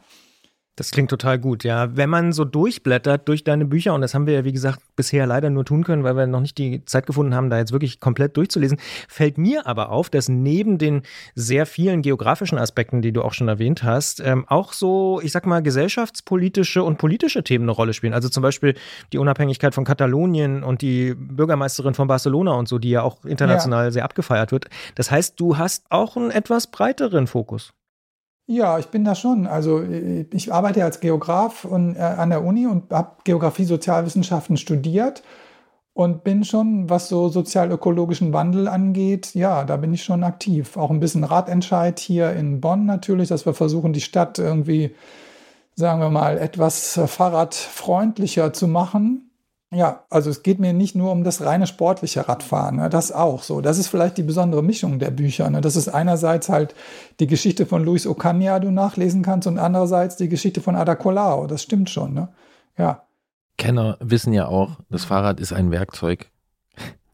Das klingt total gut, ja. Wenn man so durchblättert durch deine Bücher, und das haben wir ja, wie gesagt, bisher leider nur tun können, weil wir noch nicht die Zeit gefunden haben, da jetzt wirklich komplett durchzulesen, fällt mir aber auf, dass neben den sehr vielen geografischen Aspekten, die du auch schon erwähnt hast, ähm, auch so, ich sag mal, gesellschaftspolitische und politische Themen eine Rolle spielen. Also zum Beispiel die Unabhängigkeit von Katalonien und die Bürgermeisterin von Barcelona und so, die ja auch international ja. sehr abgefeiert wird. Das heißt, du hast auch einen etwas breiteren Fokus. Ja, ich bin da schon. Also ich arbeite als Geograf und, äh, an der Uni und habe Geografie, Sozialwissenschaften studiert und bin schon, was so sozial-ökologischen Wandel angeht, ja, da bin ich schon aktiv. Auch ein bisschen Ratentscheid hier in Bonn natürlich, dass wir versuchen, die Stadt irgendwie, sagen wir mal, etwas fahrradfreundlicher zu machen. Ja, also es geht mir nicht nur um das reine sportliche Radfahren, ne, das auch so. Das ist vielleicht die besondere Mischung der Bücher. Ne. Das ist einerseits halt die Geschichte von Luis Ocaña, du nachlesen kannst, und andererseits die Geschichte von Ada Colau. Das stimmt schon, ne? Ja. Kenner wissen ja auch, das Fahrrad ist ein Werkzeug.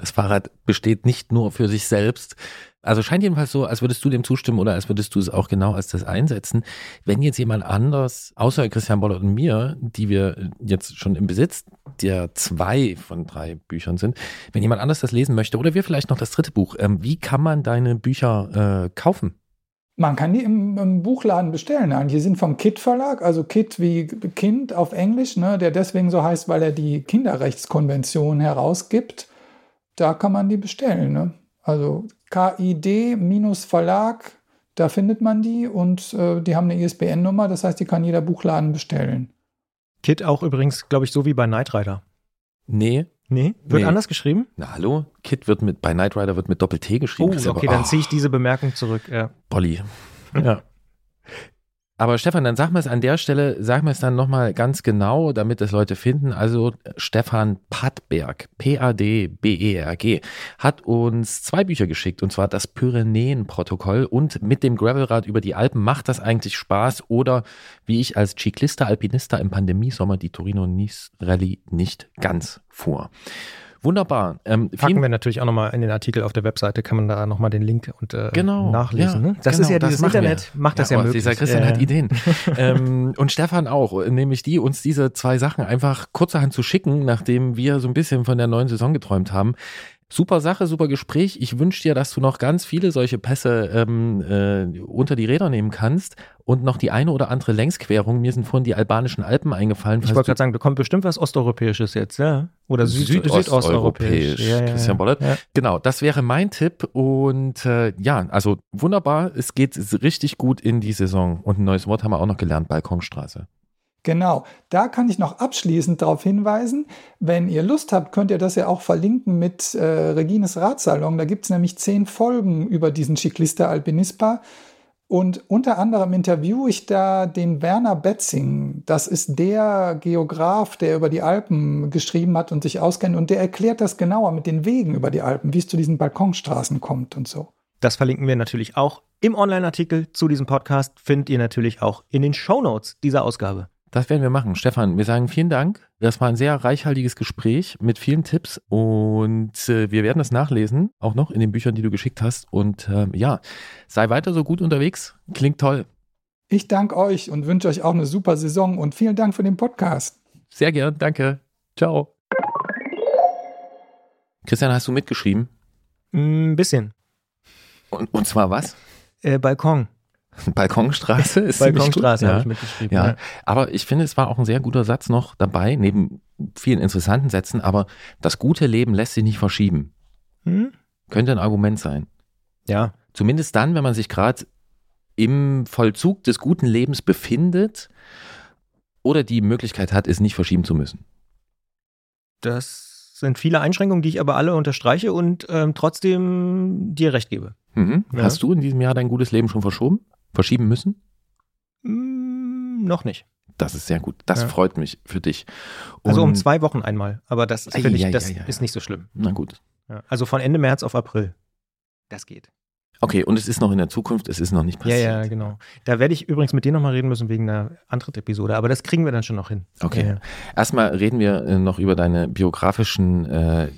Das Fahrrad besteht nicht nur für sich selbst, also scheint jedenfalls so, als würdest du dem zustimmen oder als würdest du es auch genau als das einsetzen. Wenn jetzt jemand anders, außer Christian Bollert und mir, die wir jetzt schon im Besitz der zwei von drei Büchern sind, wenn jemand anders das lesen möchte oder wir vielleicht noch das dritte Buch, ähm, wie kann man deine Bücher äh, kaufen? Man kann die im, im, Buchladen bestellen. Die sind vom Kit Verlag, also Kit wie Kind auf Englisch, ne, der deswegen so heißt, weil er die Kinderrechtskonvention herausgibt. Da kann man die bestellen. Ne? Also KID-Verlag, da findet man die und äh, die haben eine ISBN-Nummer, das heißt, die kann jeder Buchladen bestellen. Kit auch übrigens, glaube ich, so wie bei Knight Rider. Nee. Nee? Wird nee. anders geschrieben? Na hallo? Kit wird mit, bei Knight Rider wird mit Doppel-T geschrieben. Oh, okay, aber, dann ziehe ich diese Bemerkung zurück. Ja. Bolli. Ja. Aber Stefan, dann sag mal es an der Stelle, sag mal es dann nochmal ganz genau, damit das Leute finden. Also Stefan Padberg, P-A-D-B-E-R-G, hat uns zwei Bücher geschickt, und zwar das Pyrenäen-Protokoll und mit dem Gravelrad über die Alpen. Macht das eigentlich Spaß? Oder wie ich als Ciclista Alpinista im Pandemiesommer die Torino-Nice Rallye nicht ganz fuhr. Wunderbar. Ähm, Packen wir natürlich auch nochmal in den Artikel auf der Webseite, kann man da nochmal den Link und äh, genau, nachlesen. Ja, ne? Das genau, ist ja dieses Internet, wir. macht das ja, ja möglich. Dieser Christian äh. hat Ideen. ähm, und Stefan auch, nämlich die, uns diese zwei Sachen einfach kurzerhand zu schicken, nachdem wir so ein bisschen von der neuen Saison geträumt haben. Super Sache, super Gespräch. Ich wünsche dir, dass du noch ganz viele solche Pässe ähm, äh, unter die Räder nehmen kannst und noch die eine oder andere Längsquerung. Mir sind vorhin die albanischen Alpen eingefallen. Ich wollte gerade sagen, da kommt bestimmt was Osteuropäisches jetzt, ja? Oder Süd Südosteuropäisch. Südosteuropäisch. Ja, Christian Bollert. Ja. Genau, das wäre mein Tipp. Und äh, ja, also wunderbar. Es geht richtig gut in die Saison. Und ein neues Wort haben wir auch noch gelernt, Balkonstraße. Genau, da kann ich noch abschließend darauf hinweisen, wenn ihr Lust habt, könnt ihr das ja auch verlinken mit äh, Regines Radsalon. Da gibt es nämlich zehn Folgen über diesen Ciclista Alpinispa. Und unter anderem interviewe ich da den Werner Betzing. Das ist der Geograf, der über die Alpen geschrieben hat und sich auskennt. Und der erklärt das genauer mit den Wegen über die Alpen, wie es zu diesen Balkonstraßen kommt und so. Das verlinken wir natürlich auch im Online-Artikel zu diesem Podcast. Findet ihr natürlich auch in den Show Notes dieser Ausgabe. Das werden wir machen. Stefan, wir sagen vielen Dank. Das war ein sehr reichhaltiges Gespräch mit vielen Tipps und äh, wir werden das nachlesen, auch noch in den Büchern, die du geschickt hast. Und äh, ja, sei weiter so gut unterwegs. Klingt toll. Ich danke euch und wünsche euch auch eine super Saison und vielen Dank für den Podcast. Sehr gern, danke. Ciao. Christian, hast du mitgeschrieben? Ein bisschen. Und, und zwar was? Äh, Balkon. Balkonstraße ist Balkonstraße ja. habe ich mitgeschrieben. Ja. ja, aber ich finde, es war auch ein sehr guter Satz noch dabei, neben vielen interessanten Sätzen, aber das gute Leben lässt sich nicht verschieben. Hm? Könnte ein Argument sein. Ja. Zumindest dann, wenn man sich gerade im Vollzug des guten Lebens befindet oder die Möglichkeit hat, es nicht verschieben zu müssen. Das sind viele Einschränkungen, die ich aber alle unterstreiche und ähm, trotzdem dir recht gebe. Mhm. Ja. Hast du in diesem Jahr dein gutes Leben schon verschoben? Verschieben müssen? Mm, noch nicht. Das ist sehr gut. Das Ja. freut mich für dich. Also um Und- zwei Wochen einmal. Aber das finde ich, das ist nicht so schlimm. Na gut. Ja. Also von Ende März auf April. Das geht. Okay, und es ist noch in der Zukunft, es ist noch nicht Ja, passiert. ja, genau. Da werde ich übrigens mit dir nochmal reden müssen wegen einer Antritt-Episode, aber das kriegen wir dann schon noch hin. Okay. Ja, ja. Erstmal reden wir äh, noch über deine biografischen äh,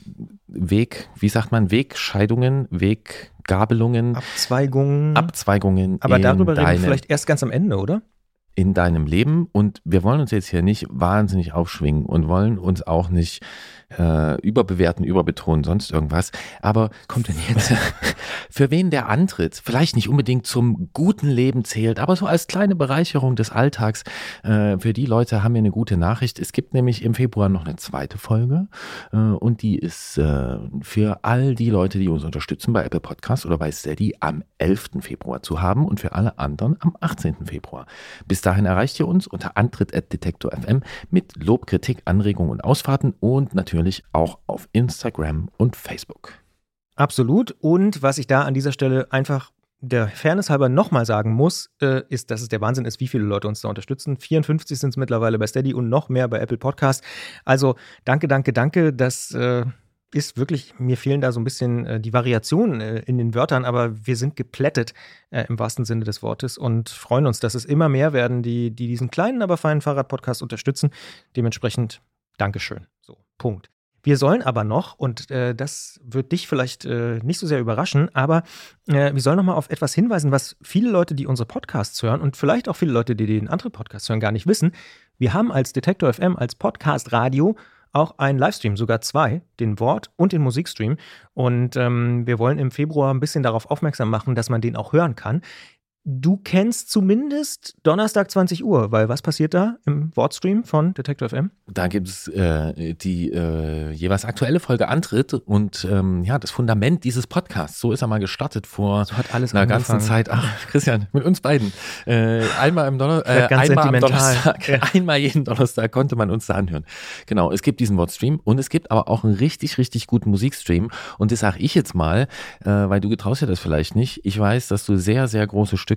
Weg, wie sagt man, Wegscheidungen, Weggabelungen, Abzweigungen. Abzweigungen aber darüber reden wir vielleicht erst ganz am Ende, oder? In deinem Leben. Und wir wollen uns jetzt hier nicht wahnsinnig aufschwingen und wollen uns auch nicht äh, überbewerten, überbetonen, sonst irgendwas. Aber kommt denn jetzt, für wen der Antritt vielleicht nicht unbedingt zum guten Leben zählt, aber so als kleine Bereicherung des Alltags, äh, für die Leute haben wir eine gute Nachricht. Es gibt nämlich im Februar noch eine zweite Folge äh, und die ist äh, für all die Leute, die uns unterstützen bei Apple Podcasts oder bei Steady am 11. Februar zu haben und für alle anderen am 18. Februar. Bis dahin erreicht ihr uns unter antritt.detektor.fm mit Lob, Kritik, Anregungen und Ausfahrten und natürlich auch auf Instagram und Facebook. Absolut. Und was ich da an dieser Stelle einfach der Fairness halber nochmal sagen muss, äh, ist, dass es der Wahnsinn ist, wie viele Leute uns da unterstützen. 54 sind es mittlerweile bei Steady und noch mehr bei Apple Podcast. Also danke, danke, danke. Das äh, ist wirklich, mir fehlen da so ein bisschen äh, die Variationen äh, in den Wörtern, aber wir sind geplättet äh, im wahrsten Sinne des Wortes und freuen uns, dass es immer mehr werden, die, die diesen kleinen, aber feinen Fahrradpodcast unterstützen. Dementsprechend Dankeschön. So, Punkt. Wir sollen aber noch, und äh, das wird dich vielleicht äh, nicht so sehr überraschen, aber äh, wir sollen noch mal auf etwas hinweisen, was viele Leute, die unsere Podcasts hören und vielleicht auch viele Leute, die den anderen Podcasts hören, gar nicht wissen. Wir haben als Detektor FM, als Podcast-Radio auch einen Livestream, sogar zwei, den Wort- und den Musikstream. Und ähm, wir wollen im Februar ein bisschen darauf aufmerksam machen, dass man den auch hören kann. Du kennst zumindest Donnerstag 20 Uhr, weil was passiert da im Wortstream von Detektor FM? Da gibt es äh, die äh, jeweils aktuelle Folge Antritt und ähm, ja, das Fundament dieses Podcasts. So ist er mal gestartet vor So hat alles einer ganzen angefangen. Zeit. Ach, Christian, mit uns beiden. Äh, einmal im Donner äh, einmal am. Donnerstag, Ja. einmal jeden Donnerstag konnte man uns da anhören. Genau, es gibt diesen Wortstream und es gibt aber auch einen richtig, richtig guten Musikstream. Und das sage ich jetzt mal, äh, weil du getraust dir das vielleicht nicht. Ich weiß, dass du sehr, sehr große Stücke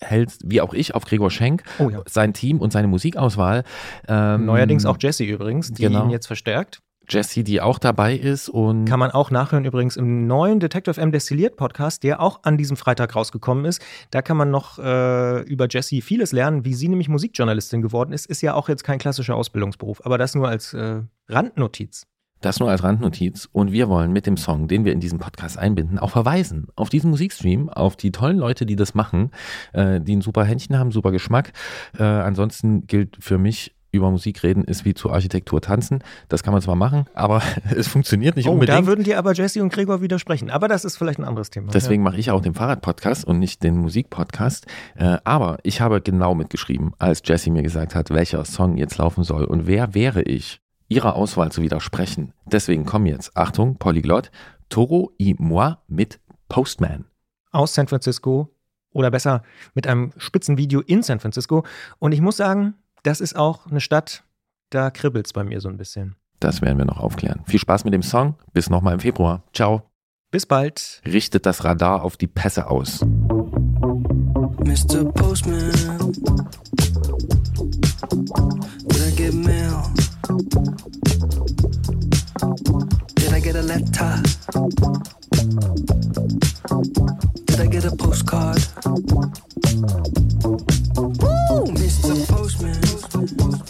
hältst, wie auch ich, auf Gregor Schenk, Oh ja. sein Team und seine Musikauswahl. Ähm, Neuerdings auch Jesse übrigens, die genau. ihn jetzt verstärkt. Jessie, die auch dabei ist und Kann man auch nachhören übrigens im neuen Detective M Destilliert Podcast, der auch an diesem Freitag rausgekommen ist. Da kann man noch äh, über Jessie vieles lernen, wie sie nämlich Musikjournalistin geworden ist. Ist ja auch jetzt kein klassischer Ausbildungsberuf, aber das nur als äh, Randnotiz. Das nur als Randnotiz. Und wir wollen mit dem Song, den wir in diesem Podcast einbinden, auch verweisen auf diesen Musikstream, auf die tollen Leute, die das machen, äh, die ein super Händchen haben, super Geschmack. Äh, ansonsten gilt für mich, über Musik reden ist wie zur Architektur tanzen. Das kann man zwar machen, aber es funktioniert nicht Oh, unbedingt. da würden dir aber Jesse und Gregor widersprechen. Aber das ist vielleicht ein anderes Thema. Deswegen mache ich auch den Fahrradpodcast und nicht den Musikpodcast. Äh, aber ich habe genau mitgeschrieben, als Jessie mir gesagt hat, welcher Song jetzt laufen soll und wer wäre ich, ihrer Auswahl zu widersprechen. Deswegen kommen jetzt, Achtung, Polyglott, Toro y moi mit Postman. aus San Francisco oder besser mit einem Spitzenvideo in San Francisco. Und ich muss sagen, das ist auch eine Stadt, da kribbelt es bei mir so ein bisschen. Das werden wir noch aufklären. Viel Spaß mit dem Song. Bis nochmal im Februar. Ciao. Bis bald. Richtet das Radar auf die Pässe aus. Mr. Postman, did I get mail? Did I get a letter? Did I get a postcard? Woo, Mr. Postman.